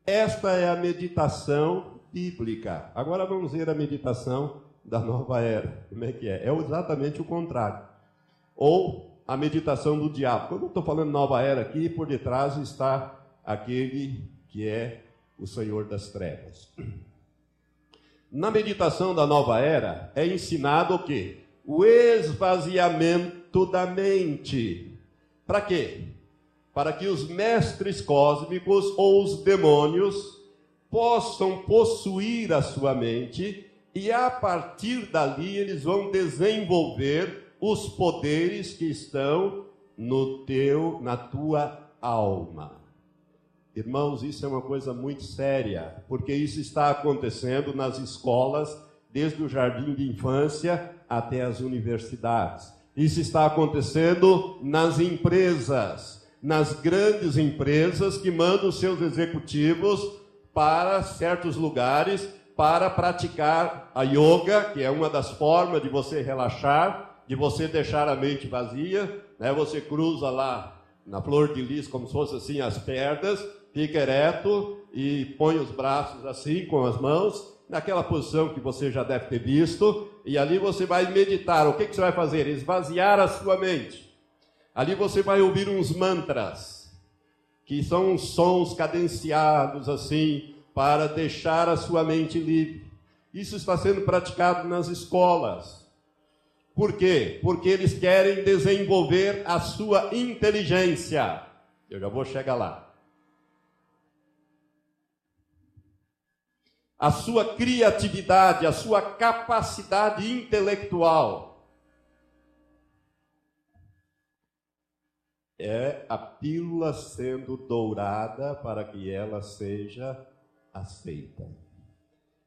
Esta é a meditação bíblica. Agora vamos ver a meditação da nova era. Como é que é? É exatamente o contrário. Ou a meditação do diabo. Quando eu estou falando nova era aqui, por detrás está aquele que é o Senhor das trevas. Na meditação da nova era é ensinado o quê? O esvaziamento da mente. Para quê? Para que os mestres cósmicos ou os demônios possam possuir a sua mente e a partir dali eles vão desenvolver os poderes que estão no teu, na tua alma. Irmãos, isso é uma coisa muito séria, porque isso está acontecendo nas escolas, desde o jardim de infância até as universidades. Isso está acontecendo nas empresas, nas grandes empresas que mandam seus executivos para certos lugares para praticar a yoga, que é uma das formas de você relaxar, de você deixar a mente vazia, né? Você cruza lá na flor de lis como se fosse assim as pernas, fica ereto e põe os braços assim com as mãos naquela posição que você já deve ter visto, e ali você vai meditar. O que, que você vai fazer? Esvaziar a sua mente. Ali você vai ouvir uns mantras, que são sons cadenciados assim, para deixar a sua mente livre. Isso está sendo praticado nas escolas. Por quê? Porque eles querem desenvolver a sua inteligência. Eu já vou chegar lá. A sua criatividade, a sua capacidade intelectual. É a pílula sendo dourada para que ela seja aceita.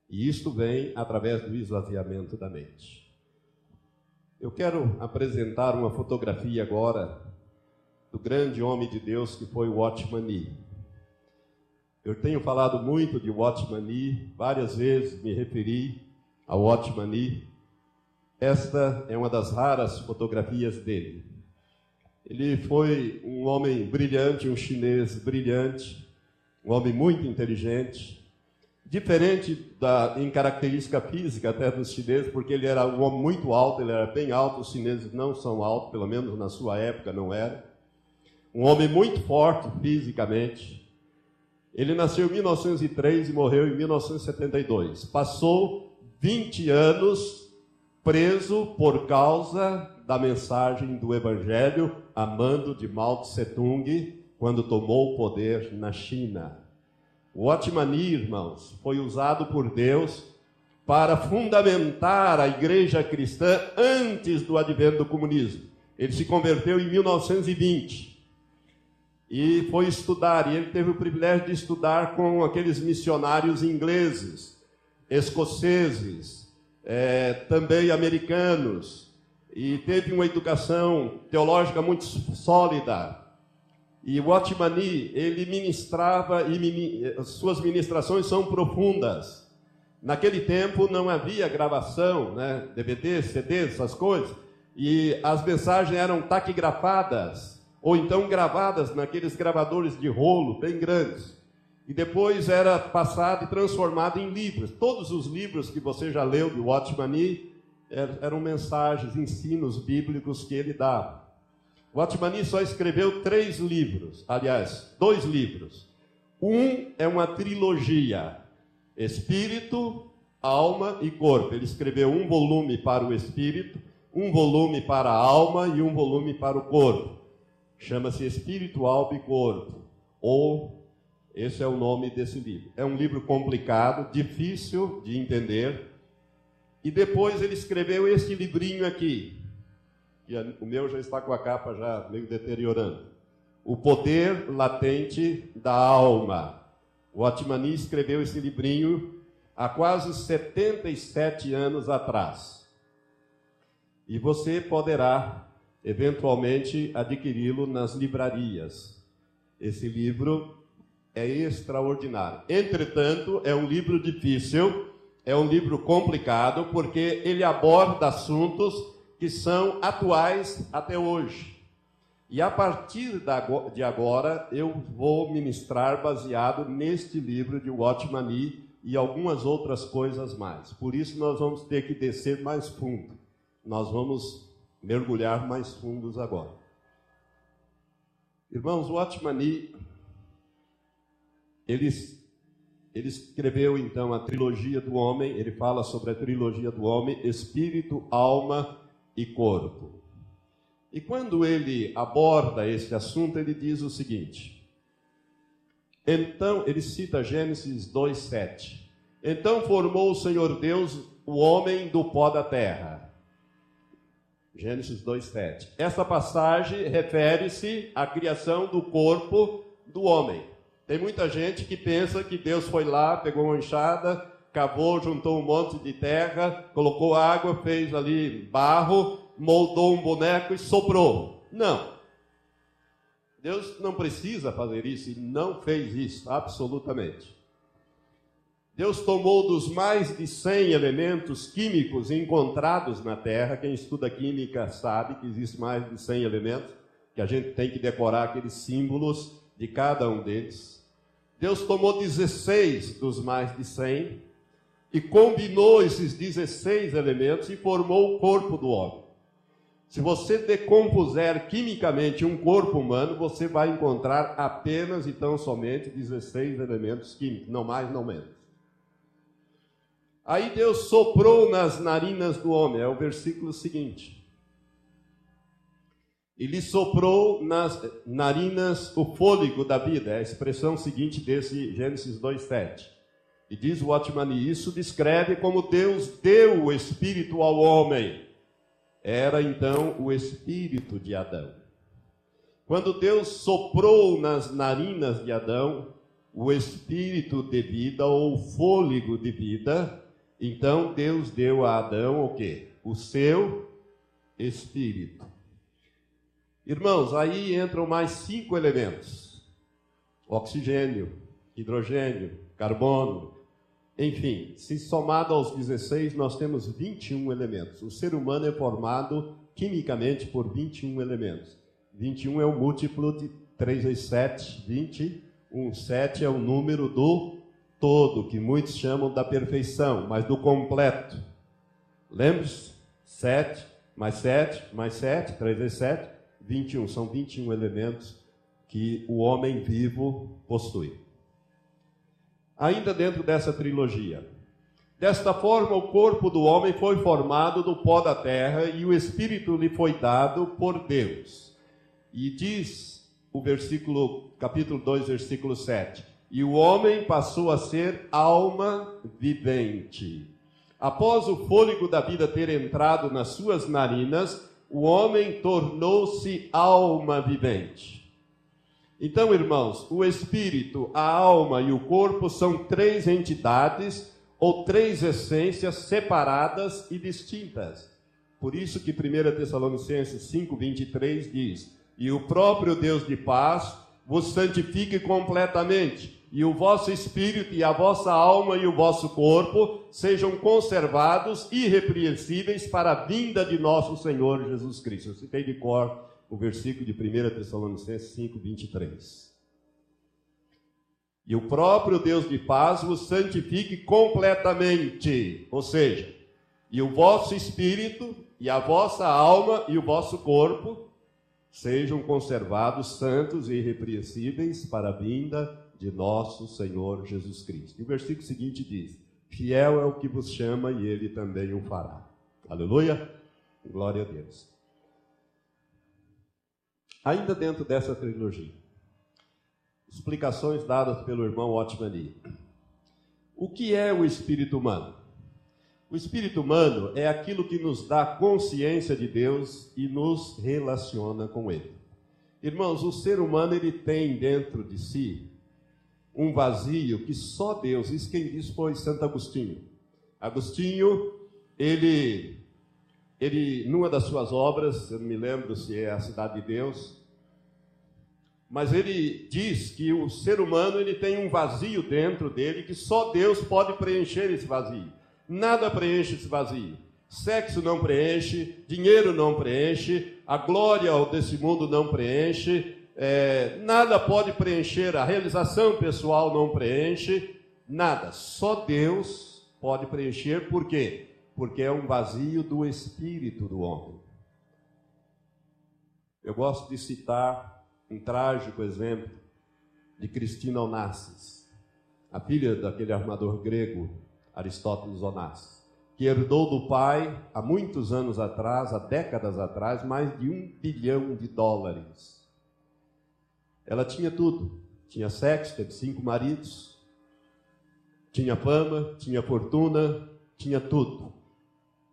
E isto vem através do esvaziamento da mente. Eu quero apresentar uma fotografia agora do grande homem de Deus que foi Watchman Nee. Eu tenho falado muito de Watchman Nee, várias vezes me referi ao Watchman Nee. Esta é uma das raras fotografias dele. Ele foi um homem brilhante, um chinês brilhante, um homem muito inteligente. diferente da, em característica física até dos chineses, porque ele era um homem muito alto, ele era bem alto, os chineses não são altos, pelo menos na sua época não era. Um homem muito forte fisicamente. Ele nasceu em 1903 e morreu em 1972. Passou 20 anos preso por causa da mensagem do Evangelho, amando de Mao Tse Tung, quando tomou o poder na China. O Otmani, irmãos, foi usado por Deus para fundamentar a igreja cristã antes do advento do comunismo. Ele se converteu em 1920 e foi estudar, e ele teve o privilégio de estudar com aqueles missionários ingleses, escoceses, é, também americanos, e teve uma educação teológica muito sólida. E o Otmani, ele ministrava, e as suas ministrações são profundas. Naquele tempo não havia gravação, né? DVD, CD, essas coisas, e as mensagens eram taquigrafadas, ou então gravadas naqueles gravadores de rolo bem grandes. E depois era passado e transformado em livros. Todos os livros que você já leu de Watchmani eram mensagens, ensinos bíblicos que ele dava. O Atmani só escreveu três livros, aliás, dois livros. Um é uma trilogia: Espírito, Alma e Corpo. Ele escreveu um volume para o espírito, um volume para a alma e um volume para o corpo. Chama-se Espírito, Alma. Ou esse é o nome desse livro. É um livro complicado, difícil de entender. E depois ele escreveu este livrinho aqui, o meu já está com a capa já meio deteriorando. O poder latente da alma. O Atmani escreveu esse livrinho há quase 77 anos atrás. E você poderá, eventualmente, adquiri-lo nas livrarias. Esse livro é extraordinário. Entretanto, é um livro difícil, é um livro complicado, porque ele aborda assuntos que são atuais até hoje. E a partir de agora eu vou ministrar baseado neste livro de Watchmani e algumas outras coisas mais. Por isso nós vamos ter que descer mais fundo. Nós vamos mergulhar mais fundos agora. Irmãos, Watchmani ele, ele escreveu então a trilogia do homem, ele fala sobre a trilogia do homem, espírito, alma e corpo. E quando ele aborda esse assunto, ele diz o seguinte: Então, ele cita Gênesis 2:7. Então formou o Senhor Deus o homem do pó da terra. Gênesis 2:7. Essa passagem refere-se à criação do corpo do homem. Tem muita gente que pensa que Deus foi lá, pegou uma enxada, cavou, juntou um monte de terra, colocou água, fez ali barro, moldou um boneco e soprou. Não. Deus não precisa fazer isso e não fez isso, absolutamente. Deus tomou dos mais de 100 elementos químicos encontrados na Terra, quem estuda química sabe que existe mais de 100 elementos, que a gente tem que decorar aqueles símbolos de cada um deles. Deus tomou 16 dos mais de 100 e combinou esses 16 elementos e formou o corpo do homem. Se você decompuser quimicamente um corpo humano, você vai encontrar apenas e tão somente 16 elementos químicos, não mais, não menos. Aí Deus soprou nas narinas do homem, é o versículo seguinte. Ele soprou nas narinas o fôlego da vida, é a expressão seguinte desse Gênesis 2,7. E diz o Watchmani, isso descreve como Deus deu o Espírito ao homem. Era então o Espírito de Adão. Quando Deus soprou nas narinas de Adão o Espírito de vida ou fôlego de vida, então Deus deu a Adão o quê? O seu Espírito. Irmãos, aí entram mais cinco elementos: oxigênio, hidrogênio, carbono, enfim, se somado aos 16, nós temos 21 elementos. O ser humano é formado quimicamente por 21 elementos. 21 é o múltiplo de 3 vezes 7, 20. 1, 7 é o número do todo, que muitos chamam da perfeição, mas do completo. Lembre-se? 7 mais 7 mais 7, 3 vezes 7, 21. São 21 elementos que o homem vivo possui. Ainda dentro dessa trilogia. Desta forma, o corpo do homem foi formado do pó da terra e o espírito lhe foi dado por Deus. E diz o versículo, capítulo 2, versículo 7: E o homem passou a ser alma vivente. Após o fôlego da vida ter entrado nas suas narinas, o homem tornou-se alma vivente. Então, irmãos, o espírito, a alma e o corpo são três entidades ou três essências separadas e distintas. Por isso que 1 Tessalonicenses 5:23 diz: "E o próprio Deus de paz vos santifique completamente, e o vosso espírito e a vossa alma e o vosso corpo sejam conservados irrepreensíveis para a vinda de nosso Senhor Jesus Cristo. Eu citei de cor o versículo de 1 Tessalonicenses 5, 23. E o próprio Deus de paz vos santifique completamente, ou seja, e o vosso espírito, e a vossa alma e o vosso corpo sejam conservados santos e irrepreensíveis para a vinda de nosso Senhor Jesus Cristo. E o versículo seguinte diz: Fiel é o que vos chama e ele também o fará. Aleluia! Glória a Deus. Ainda dentro dessa trilogia, explicações dadas pelo irmão Otmani. O que é o espírito humano? O espírito humano é aquilo que nos dá consciência de Deus e nos relaciona com Ele. Irmãos, o ser humano ele tem dentro de si um vazio que só Deus, isso quem disse foi Santo Agostinho. Agostinho, ele, ele, numa das suas obras, eu não me lembro se é a Cidade de Deus, mas ele diz que o ser humano ele tem um vazio dentro dele que só Deus pode preencher esse vazio. Nada preenche esse vazio. Sexo não preenche, dinheiro não preenche, a glória desse mundo não preenche, é, nada pode preencher, a realização pessoal não preenche, nada. Só Deus pode preencher, por quê? Porque é um vazio do espírito do homem. Eu gosto de citar um trágico exemplo de Cristina Onassis, a filha daquele armador grego Aristóteles Onassis, que herdou do pai, há muitos anos atrás, há décadas atrás, mais de um bilhão de dólares ela tinha tudo. Tinha sexo, teve cinco maridos, tinha fama, tinha fortuna, tinha tudo.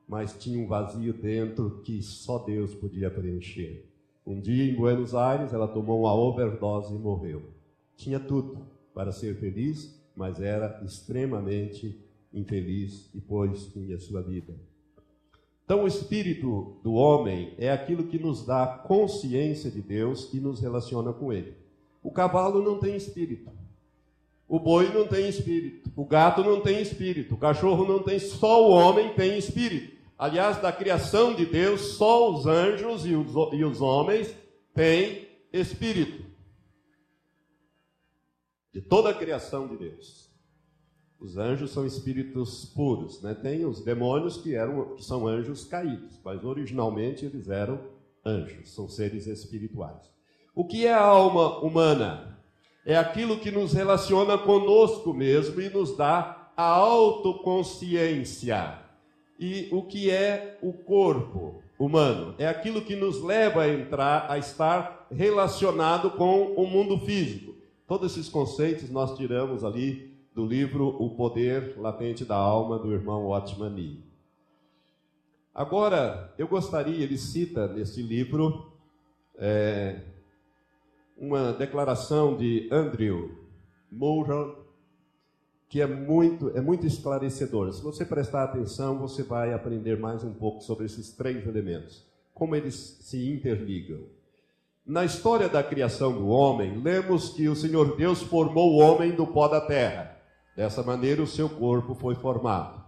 Mas tinha um vazio dentro que só Deus podia preencher. Um dia em Buenos Aires, ela tomou uma overdose e morreu. Tinha tudo para ser feliz, mas era extremamente infeliz e fim à sua vida. Então, o espírito do homem é aquilo que nos dá consciência de Deus e nos relaciona com Ele. O cavalo não tem espírito. O boi não tem espírito. O gato não tem espírito. O cachorro não tem. Só o homem tem espírito. Aliás, da criação de Deus, só os anjos e os, e os homens têm espírito. De toda a criação de Deus. Os anjos são espíritos puros, né? Tem os demônios que eram que são anjos caídos, mas originalmente eles eram anjos, são seres espirituais. O que é a alma humana? É aquilo que nos relaciona conosco mesmo e nos dá a autoconsciência. E o que é o corpo humano? É aquilo que nos leva a entrar, a estar relacionado com o mundo físico. Todos esses conceitos nós tiramos ali do livro O Poder Latente da Alma, do irmão Otmani. Agora, eu gostaria, ele cita nesse livro é, uma declaração de Andrew Mulron, que é muito, é muito esclarecedora. Se você prestar atenção, você vai aprender mais um pouco sobre esses três elementos, como eles se interligam. Na história da criação do homem, lemos que o Senhor Deus formou o homem do pó da terra. Dessa maneira, o seu corpo foi formado.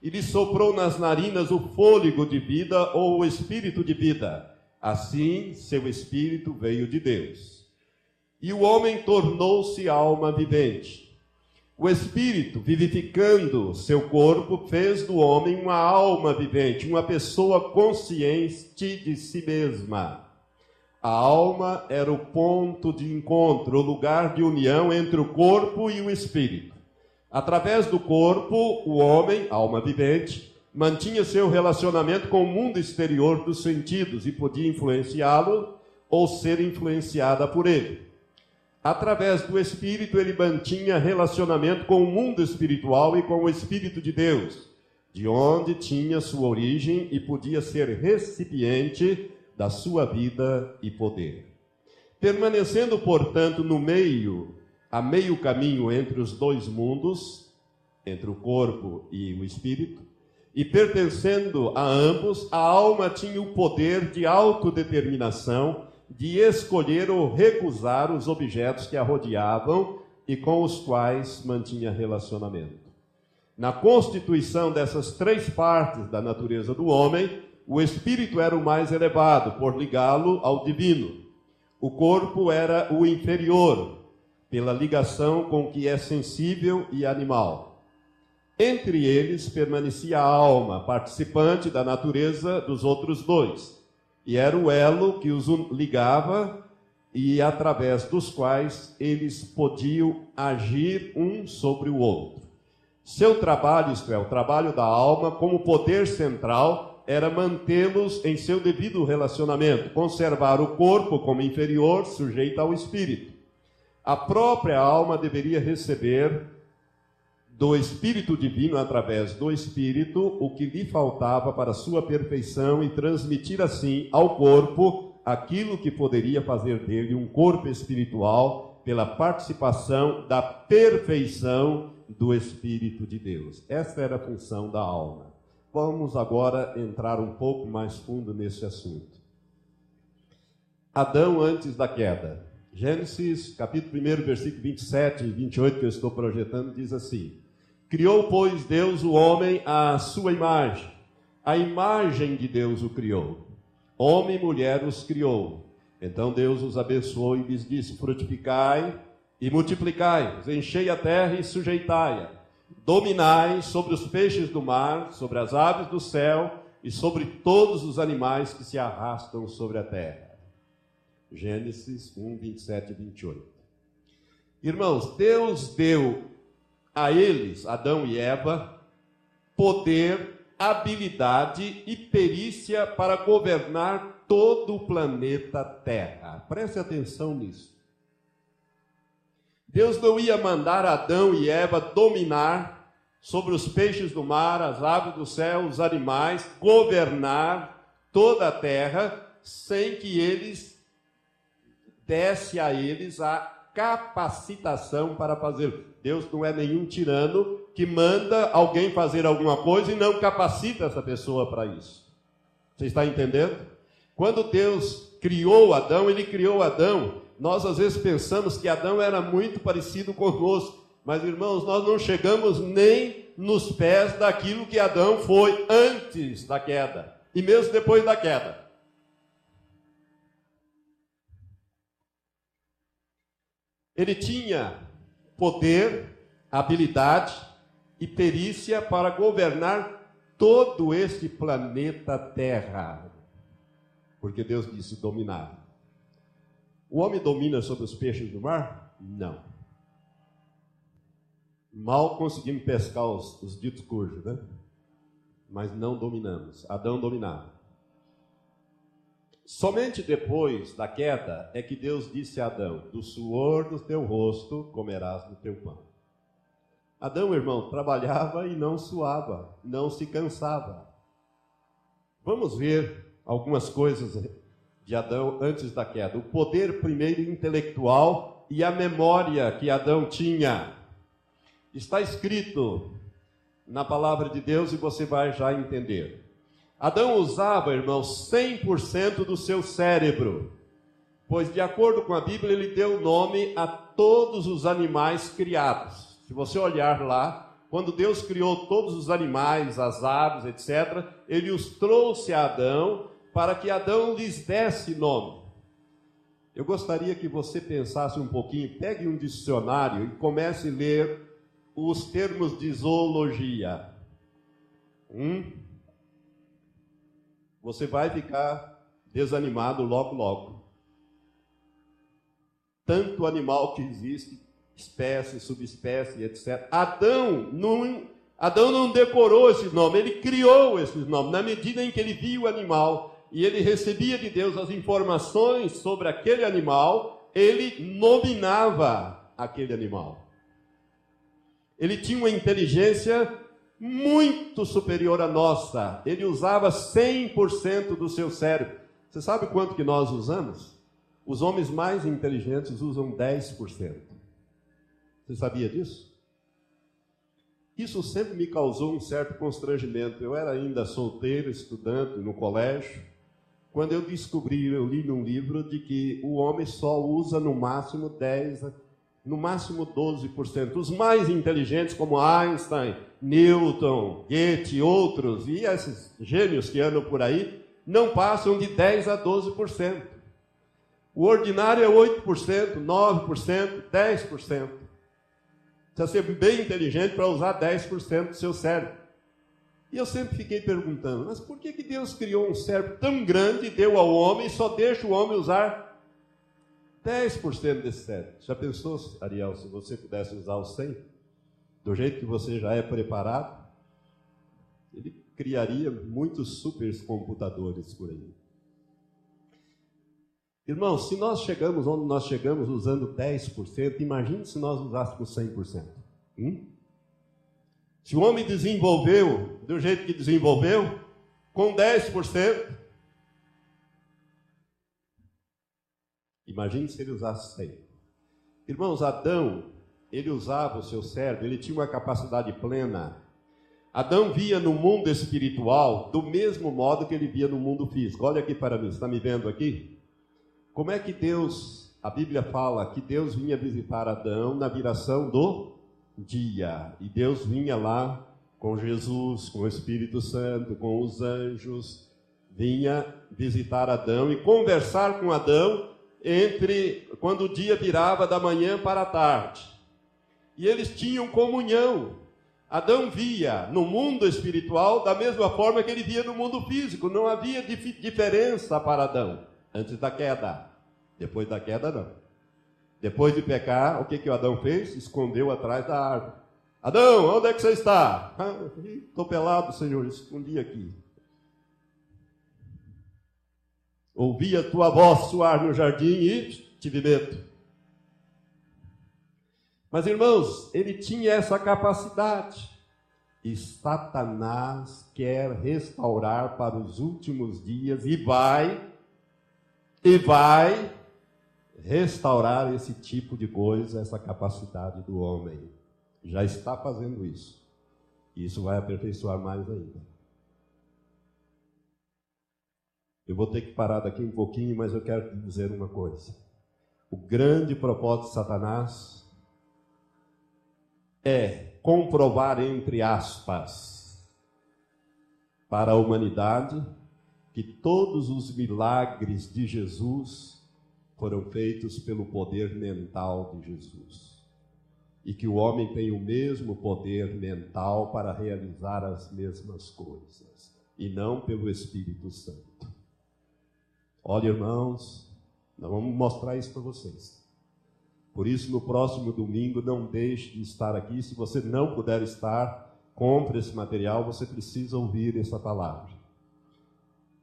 E lhe soprou nas narinas o fôlego de vida ou o espírito de vida. Assim, seu espírito veio de Deus. E o homem tornou-se alma vivente. O Espírito, vivificando seu corpo, fez do homem uma alma vivente, uma pessoa consciente de si mesma. A alma era o ponto de encontro, o lugar de união entre o corpo e o espírito. Através do corpo, o homem, alma vivente, mantinha seu relacionamento com o mundo exterior dos sentidos e podia influenciá-lo ou ser influenciada por ele. Através do Espírito, ele mantinha relacionamento com o mundo espiritual e com o Espírito de Deus, de onde tinha sua origem e podia ser recipiente da sua vida e poder. Permanecendo, portanto, no meio, a meio caminho entre os dois mundos, entre o corpo e o espírito, e pertencendo a ambos, a alma tinha o poder de autodeterminação de escolher ou recusar os objetos que a rodeavam e com os quais mantinha relacionamento. Na constituição dessas três partes da natureza do homem, o espírito era o mais elevado, por ligá-lo ao divino. O corpo era o inferior, pela ligação com o que é sensível e animal. Entre eles permanecia a alma, participante da natureza dos outros dois e era o elo que os ligava e através dos quais eles podiam agir um sobre o outro. Seu trabalho, isto é, o trabalho da alma, como poder central, era mantê-los em seu devido relacionamento, conservar o corpo como inferior, sujeito ao espírito. A própria alma deveria receber do Espírito Divino através do Espírito o que lhe faltava para sua perfeição e transmitir assim ao corpo aquilo que poderia fazer dele um corpo espiritual pela participação da perfeição do Espírito de Deus. Esta era a função da alma. Vamos agora entrar um pouco mais fundo nesse assunto. Adão antes da queda. Gênesis, capítulo 1, versículo 27 e 28 que eu estou projetando, diz assim: Criou, pois, Deus o homem à sua imagem. A imagem de Deus o criou. Homem e mulher os criou. Então Deus os abençoou e lhes disse: Frutificai e multiplicai, enchei a terra e sujeitai-a. Dominai sobre os peixes do mar, sobre as aves do céu e sobre todos os animais que se arrastam sobre a terra. Gênesis 1, 27 e 28. Irmãos, Deus deu a eles, Adão e Eva, poder, habilidade e perícia para governar todo o planeta Terra. Preste atenção nisso. Deus não ia mandar Adão e Eva dominar sobre os peixes do mar, as aves do céu, os animais, governar toda a terra sem que eles desse a eles a capacitação para fazer. Deus não é nenhum tirano que manda alguém fazer alguma coisa e não capacita essa pessoa para isso. Você está entendendo? Quando Deus criou Adão, ele criou Adão. Nós às vezes pensamos que Adão era muito parecido conosco, mas irmãos, nós não chegamos nem nos pés daquilo que Adão foi antes da queda e mesmo depois da queda. Ele tinha poder, habilidade e perícia para governar todo este planeta Terra. Porque Deus disse dominar. O homem domina sobre os peixes do mar? Não. Mal conseguimos pescar os, os ditos cujos, né? Mas não dominamos. Adão dominava. Somente depois da queda é que Deus disse a Adão: Do suor do teu rosto comerás do teu pão. Adão, irmão, trabalhava e não suava, não se cansava. Vamos ver algumas coisas de Adão antes da queda. O poder, primeiro, intelectual e a memória que Adão tinha. Está escrito na palavra de Deus e você vai já entender. Adão usava, irmãos, 100% do seu cérebro, pois, de acordo com a Bíblia, ele deu nome a todos os animais criados. Se você olhar lá, quando Deus criou todos os animais, as aves, etc., ele os trouxe a Adão para que Adão lhes desse nome. Eu gostaria que você pensasse um pouquinho, pegue um dicionário e comece a ler os termos de zoologia. Hum? Você vai ficar desanimado logo, logo. Tanto animal que existe, espécie, subespécie, etc. Adão não, Adão não decorou esse nome, ele criou esses nomes. Na medida em que ele viu o animal e ele recebia de Deus as informações sobre aquele animal, ele nominava aquele animal. Ele tinha uma inteligência muito superior à nossa. Ele usava 100% do seu cérebro. Você sabe quanto que nós usamos? Os homens mais inteligentes usam 10%. Você sabia disso? Isso sempre me causou um certo constrangimento. Eu era ainda solteiro, estudante no colégio, quando eu descobri, eu li num livro de que o homem só usa no máximo 10 no máximo 12%. Os mais inteligentes, como Einstein, Newton, Goethe e outros, e esses gênios que andam por aí, não passam de 10 a 12%. O ordinário é 8%, 9%, 10%. Precisa ser bem inteligente para usar 10% do seu cérebro. E eu sempre fiquei perguntando, mas por que, que Deus criou um cérebro tão grande e deu ao homem e só deixa o homem usar 10% desse cérebro. Já pensou, Ariel, se você pudesse usar o 100? Do jeito que você já é preparado? Ele criaria muitos supercomputadores por aí. Irmãos, se nós chegamos onde nós chegamos usando 10%, imagine se nós usássemos 100%. Hum? Se o homem desenvolveu do jeito que desenvolveu, com 10%, Imagine se ele usasse 100. Irmãos, Adão, ele usava o seu cérebro, ele tinha uma capacidade plena. Adão via no mundo espiritual do mesmo modo que ele via no mundo físico. Olha aqui para mim, está me vendo aqui? Como é que Deus, a Bíblia fala que Deus vinha visitar Adão na viração do dia. E Deus vinha lá com Jesus, com o Espírito Santo, com os anjos, vinha visitar Adão e conversar com Adão entre quando o dia virava da manhã para a tarde. E eles tinham comunhão. Adão via no mundo espiritual da mesma forma que ele via no mundo físico. Não havia dif diferença para Adão antes da queda. Depois da queda, não. Depois de pecar, o que, que o Adão fez? Escondeu atrás da árvore. Adão, onde é que você está? Estou ah, pelado, Senhor, escondi aqui. Ouvi a tua voz soar no jardim e tive medo. Mas irmãos, ele tinha essa capacidade. E Satanás quer restaurar para os últimos dias e vai, e vai restaurar esse tipo de coisa, essa capacidade do homem. Já está fazendo isso. Isso vai aperfeiçoar mais ainda. Eu vou ter que parar daqui um pouquinho, mas eu quero te dizer uma coisa. O grande propósito de Satanás é comprovar, entre aspas, para a humanidade que todos os milagres de Jesus foram feitos pelo poder mental de Jesus. E que o homem tem o mesmo poder mental para realizar as mesmas coisas, e não pelo Espírito Santo. Olha, irmãos, nós vamos mostrar isso para vocês. Por isso, no próximo domingo, não deixe de estar aqui. Se você não puder estar, compre esse material, você precisa ouvir essa palavra.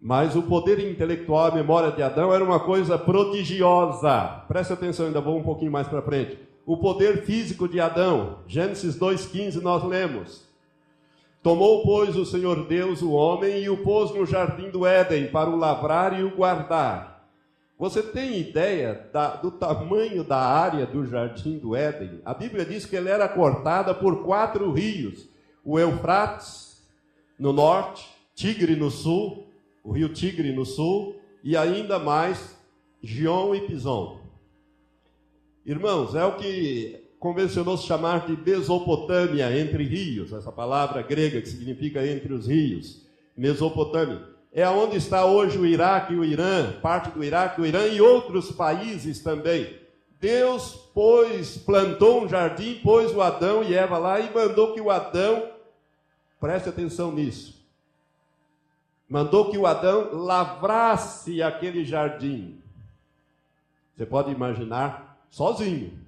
Mas o poder intelectual, a memória de Adão era uma coisa prodigiosa. Preste atenção, ainda vou um pouquinho mais para frente. O poder físico de Adão, Gênesis 2,15, nós lemos. Tomou, pois, o Senhor Deus o homem e o pôs no jardim do Éden para o lavrar e o guardar. Você tem ideia da, do tamanho da área do jardim do Éden? A Bíblia diz que ele era cortada por quatro rios: o Eufrates no norte, Tigre no sul, o rio Tigre no sul, e ainda mais Gion e Pison. Irmãos, é o que convencionou se chamar de Mesopotâmia, entre rios, essa palavra grega que significa entre os rios, Mesopotâmia. É onde está hoje o Iraque e o Irã, parte do Iraque, o Irã e outros países também. Deus pôs, plantou um jardim, pôs o Adão e Eva lá e mandou que o Adão, preste atenção nisso, mandou que o Adão lavrasse aquele jardim. Você pode imaginar sozinho.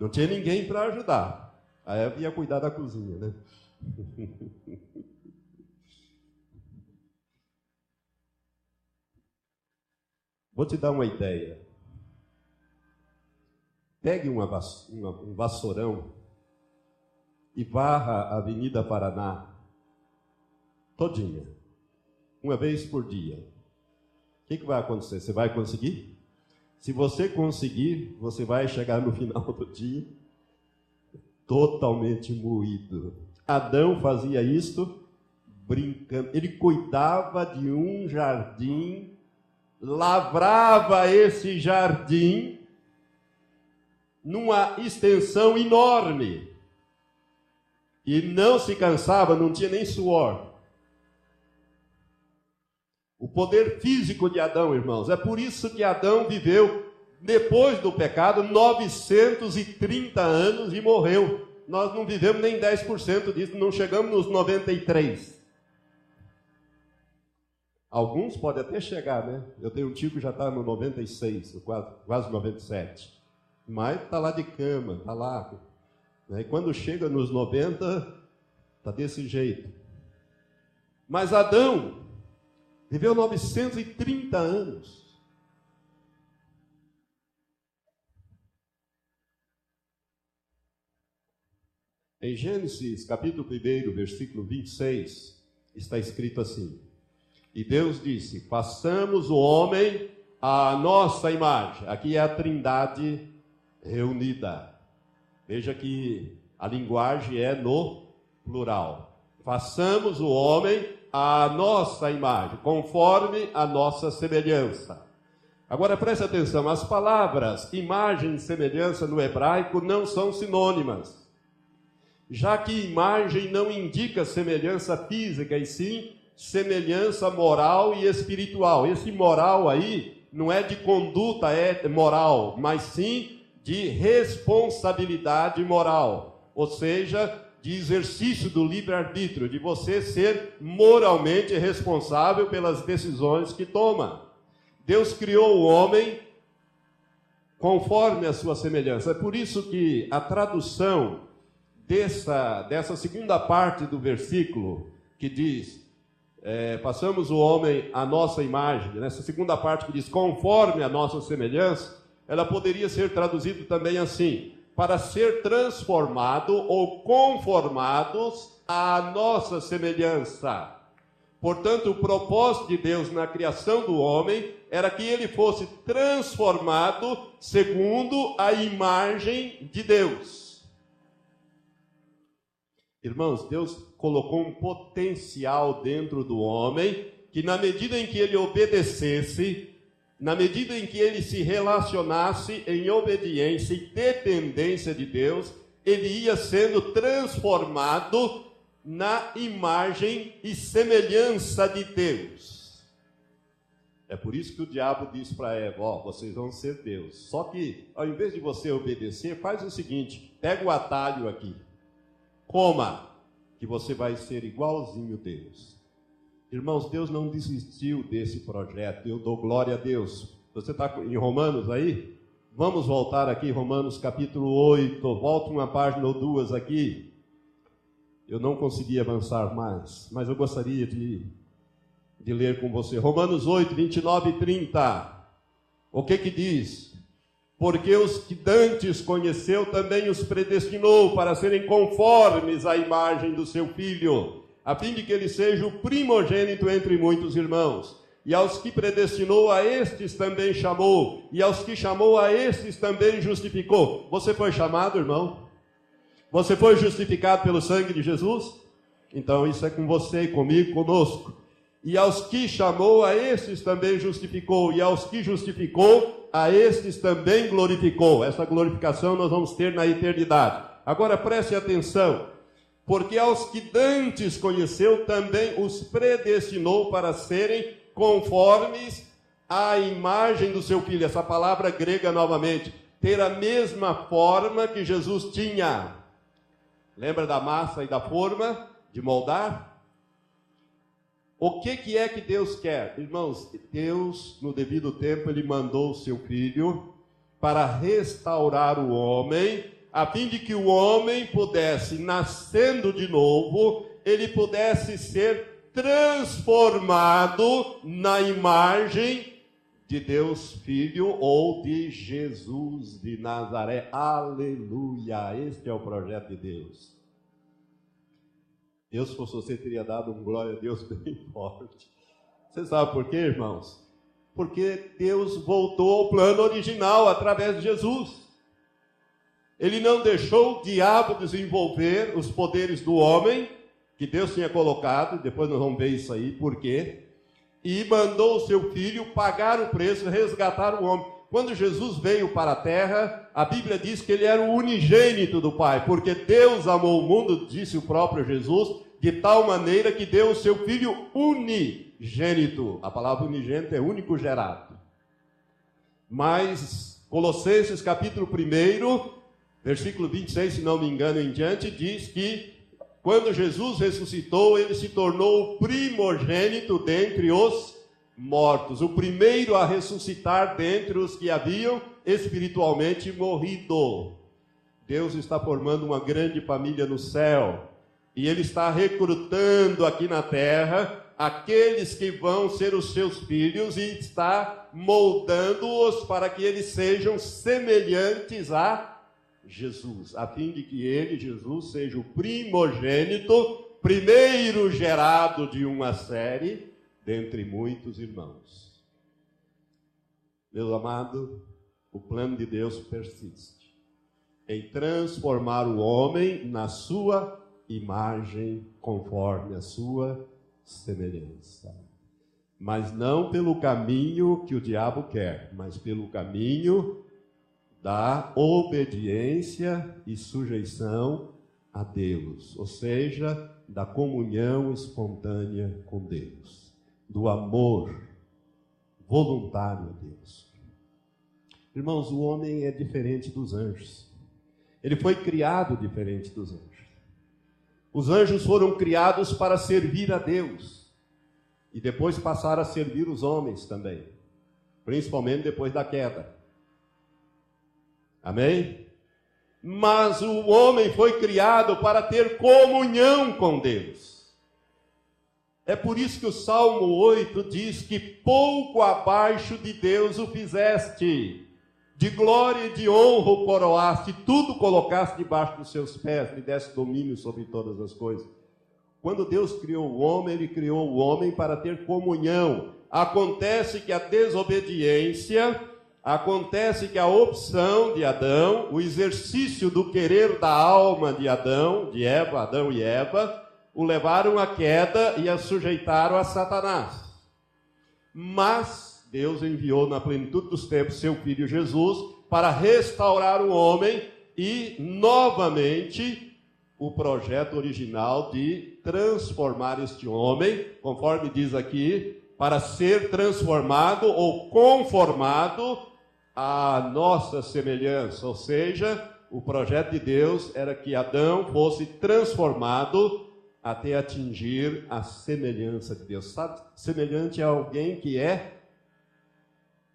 Não tinha ninguém para ajudar. A Eva ia cuidar da cozinha, né? Vou te dar uma ideia. Pegue uma, uma, um vassourão e varra a Avenida Paraná todinha, uma vez por dia. O que, que vai acontecer? Você vai conseguir? Se você conseguir, você vai chegar no final do dia totalmente moído. Adão fazia isto brincando. Ele cuidava de um jardim, lavrava esse jardim numa extensão enorme. E não se cansava, não tinha nem suor. O poder físico de Adão, irmãos. É por isso que Adão viveu, depois do pecado, 930 anos e morreu. Nós não vivemos nem 10% disso, não chegamos nos 93. Alguns podem até chegar, né? Eu tenho um tio que já está no 96, quase, quase 97 mas está lá de cama, está lá. Né? E quando chega nos 90, está desse jeito. Mas Adão viveu 930 anos. Em Gênesis, capítulo 1, versículo 26, está escrito assim: E Deus disse: Façamos o homem à nossa imagem. Aqui é a trindade reunida. Veja que a linguagem é no plural. Façamos o homem à nossa imagem, conforme a nossa semelhança. Agora preste atenção, as palavras imagem e semelhança no hebraico não são sinônimas. Já que imagem não indica semelhança física, e sim semelhança moral e espiritual. Esse moral aí não é de conduta é moral, mas sim de responsabilidade moral, ou seja, de exercício do livre-arbítrio, de você ser moralmente responsável pelas decisões que toma. Deus criou o homem conforme a sua semelhança. É por isso que a tradução dessa, dessa segunda parte do versículo, que diz: é, passamos o homem à nossa imagem, nessa segunda parte que diz conforme a nossa semelhança, ela poderia ser traduzida também assim: para ser transformado ou conformados à nossa semelhança. Portanto, o propósito de Deus na criação do homem era que ele fosse transformado segundo a imagem de Deus. Irmãos, Deus colocou um potencial dentro do homem que, na medida em que ele obedecesse, na medida em que ele se relacionasse em obediência e dependência de Deus, ele ia sendo transformado na imagem e semelhança de Deus. É por isso que o diabo disse para Eva: Ó, oh, vocês vão ser Deus. Só que, ao invés de você obedecer, faz o seguinte: pega o atalho aqui, coma, que você vai ser igualzinho Deus. Irmãos, Deus não desistiu desse projeto. Eu dou glória a Deus. Você está em Romanos aí? Vamos voltar aqui, Romanos capítulo 8. Volta uma página ou duas aqui. Eu não consegui avançar mais, mas eu gostaria de, de ler com você. Romanos 8, 29 e 30. O que que diz? Porque os que dantes conheceu também os predestinou para serem conformes à imagem do seu filho a fim de que ele seja o primogênito entre muitos irmãos. E aos que predestinou, a estes também chamou, e aos que chamou, a estes também justificou. Você foi chamado, irmão? Você foi justificado pelo sangue de Jesus? Então isso é com você, comigo, conosco. E aos que chamou, a estes também justificou, e aos que justificou, a estes também glorificou. Essa glorificação nós vamos ter na eternidade. Agora preste atenção porque aos que dantes conheceu também os predestinou para serem conformes à imagem do seu filho. Essa palavra grega novamente, ter a mesma forma que Jesus tinha. Lembra da massa e da forma de moldar? O que, que é que Deus quer? Irmãos, Deus, no devido tempo, Ele mandou o seu Filho para restaurar o homem, a fim de que o homem pudesse, nascendo de novo, ele pudesse ser transformado na imagem de Deus Filho ou de Jesus de Nazaré. Aleluia! Este é o projeto de Deus. Deus, se fosse você, teria dado um glória a Deus bem forte. Você sabe por quê, irmãos? Porque Deus voltou ao plano original através de Jesus. Ele não deixou o diabo desenvolver os poderes do homem que Deus tinha colocado, depois nós vamos ver isso aí, por quê? e mandou o seu filho pagar o preço, resgatar o homem. Quando Jesus veio para a terra, a Bíblia diz que ele era o unigênito do Pai, porque Deus amou o mundo, disse o próprio Jesus, de tal maneira que deu o seu filho unigênito. A palavra unigênito é único gerado. Mas Colossenses capítulo 1, versículo 26, se não me engano, em diante, diz que quando Jesus ressuscitou, ele se tornou o primogênito dentre os mortos, o primeiro a ressuscitar dentre os que haviam espiritualmente morrido. Deus está formando uma grande família no céu e ele está recrutando aqui na terra aqueles que vão ser os seus filhos e está moldando-os para que eles sejam semelhantes a Jesus, a fim de que ele, Jesus, seja o primogênito, primeiro gerado de uma série, dentre muitos irmãos. Meu amado, o plano de Deus persiste em transformar o homem na sua imagem, conforme a sua semelhança. Mas não pelo caminho que o diabo quer, mas pelo caminho da obediência e sujeição a Deus, ou seja, da comunhão espontânea com Deus, do amor voluntário a Deus. Irmãos, o homem é diferente dos anjos. Ele foi criado diferente dos anjos. Os anjos foram criados para servir a Deus e depois passaram a servir os homens também, principalmente depois da queda. Amém? Mas o homem foi criado para ter comunhão com Deus. É por isso que o Salmo 8 diz que pouco abaixo de Deus o fizeste, de glória e de honra o coroaste, tudo colocaste debaixo dos seus pés, lhe deste domínio sobre todas as coisas. Quando Deus criou o homem, ele criou o homem para ter comunhão. Acontece que a desobediência acontece que a opção de Adão, o exercício do querer da alma de Adão, de Eva, Adão e Eva, o levaram à queda e a sujeitaram a Satanás. Mas Deus enviou na plenitude dos tempos seu filho Jesus para restaurar o homem e novamente o projeto original de transformar este homem, conforme diz aqui, para ser transformado ou conformado a nossa semelhança, ou seja, o projeto de Deus era que Adão fosse transformado até atingir a semelhança de Deus. Sabe, semelhante a alguém que é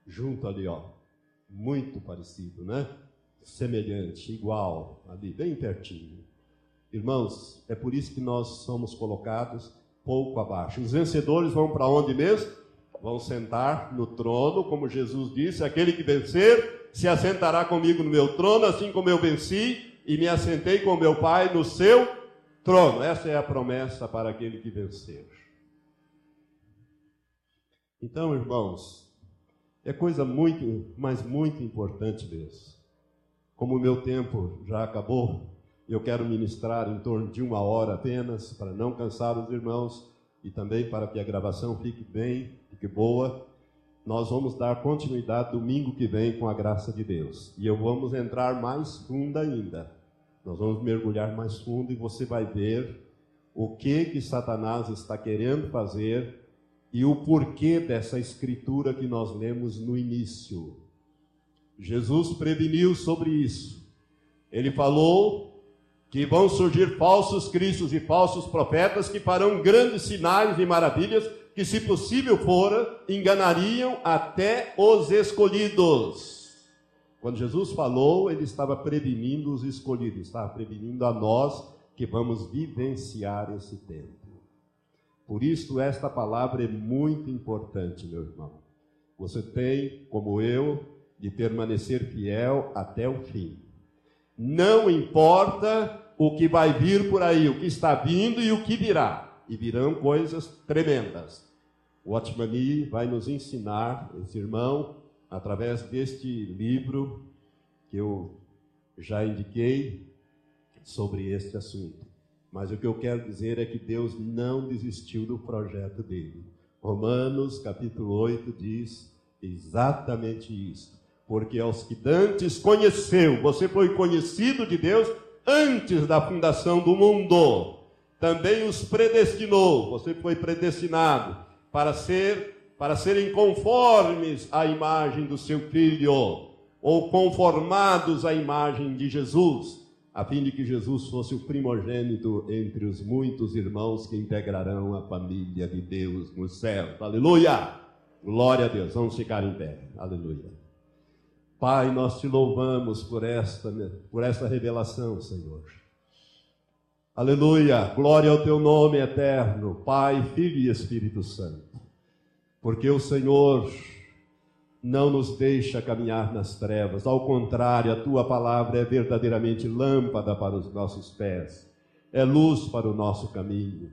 junto ali, ó, muito parecido, né? Semelhante, igual, ali, bem pertinho. Irmãos, é por isso que nós somos colocados pouco abaixo. Os vencedores vão para onde mesmo? Vão sentar no trono, como Jesus disse: aquele que vencer se assentará comigo no meu trono, assim como eu venci e me assentei com meu Pai no seu trono. Essa é a promessa para aquele que vencer. Então, irmãos, é coisa muito, mas muito importante mesmo. Como o meu tempo já acabou, eu quero ministrar em torno de uma hora apenas, para não cansar os irmãos e também para que a gravação fique bem, fique boa. Nós vamos dar continuidade domingo que vem com a graça de Deus. E eu vamos entrar mais fundo ainda. Nós vamos mergulhar mais fundo e você vai ver o que que Satanás está querendo fazer e o porquê dessa escritura que nós lemos no início. Jesus preveniu sobre isso. Ele falou que vão surgir falsos cristos e falsos profetas que farão grandes sinais e maravilhas que, se possível fora, enganariam até os escolhidos. Quando Jesus falou, ele estava prevenindo os escolhidos, estava prevenindo a nós que vamos vivenciar esse tempo. Por isso, esta palavra é muito importante, meu irmão. Você tem, como eu, de permanecer fiel até o fim. Não importa o que vai vir por aí, o que está vindo e o que virá. E virão coisas tremendas. O Otmani vai nos ensinar, esse irmão, através deste livro que eu já indiquei sobre este assunto. Mas o que eu quero dizer é que Deus não desistiu do projeto dele. Romanos capítulo 8 diz exatamente isso. Porque aos que dantes conheceu, você foi conhecido de Deus antes da fundação do mundo. Também os predestinou, você foi predestinado para ser para serem conformes à imagem do seu filho ou conformados à imagem de Jesus a fim de que Jesus fosse o primogênito entre os muitos irmãos que integrarão a família de Deus no céu. Aleluia! Glória a Deus. Vamos ficar em pé. Aleluia. Pai, nós te louvamos por esta, por esta revelação, Senhor. Aleluia. Glória ao teu nome eterno, Pai, Filho e Espírito Santo. Porque o Senhor não nos deixa caminhar nas trevas. Ao contrário, a tua palavra é verdadeiramente lâmpada para os nossos pés, é luz para o nosso caminho.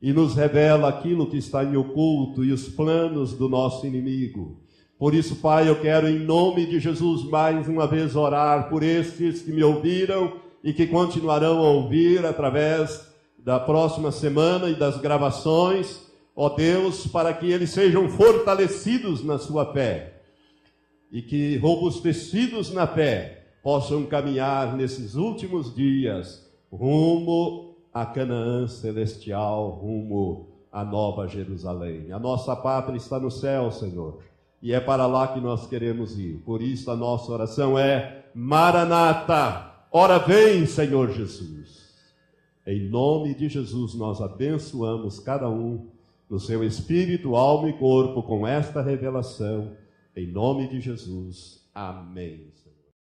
E nos revela aquilo que está em oculto e os planos do nosso inimigo. Por isso, Pai, eu quero, em nome de Jesus, mais uma vez orar por estes que me ouviram e que continuarão a ouvir através da próxima semana e das gravações. Ó Deus, para que eles sejam fortalecidos na sua fé e que, robustecidos na fé, possam caminhar nesses últimos dias rumo a Canaã celestial, rumo à Nova Jerusalém. A nossa pátria está no céu, Senhor, e é para lá que nós queremos ir. Por isso, a nossa oração é: Maranata, ora vem, Senhor Jesus. Em nome de Jesus, nós abençoamos cada um no seu espírito, alma e corpo com esta revelação em nome de Jesus. Amém.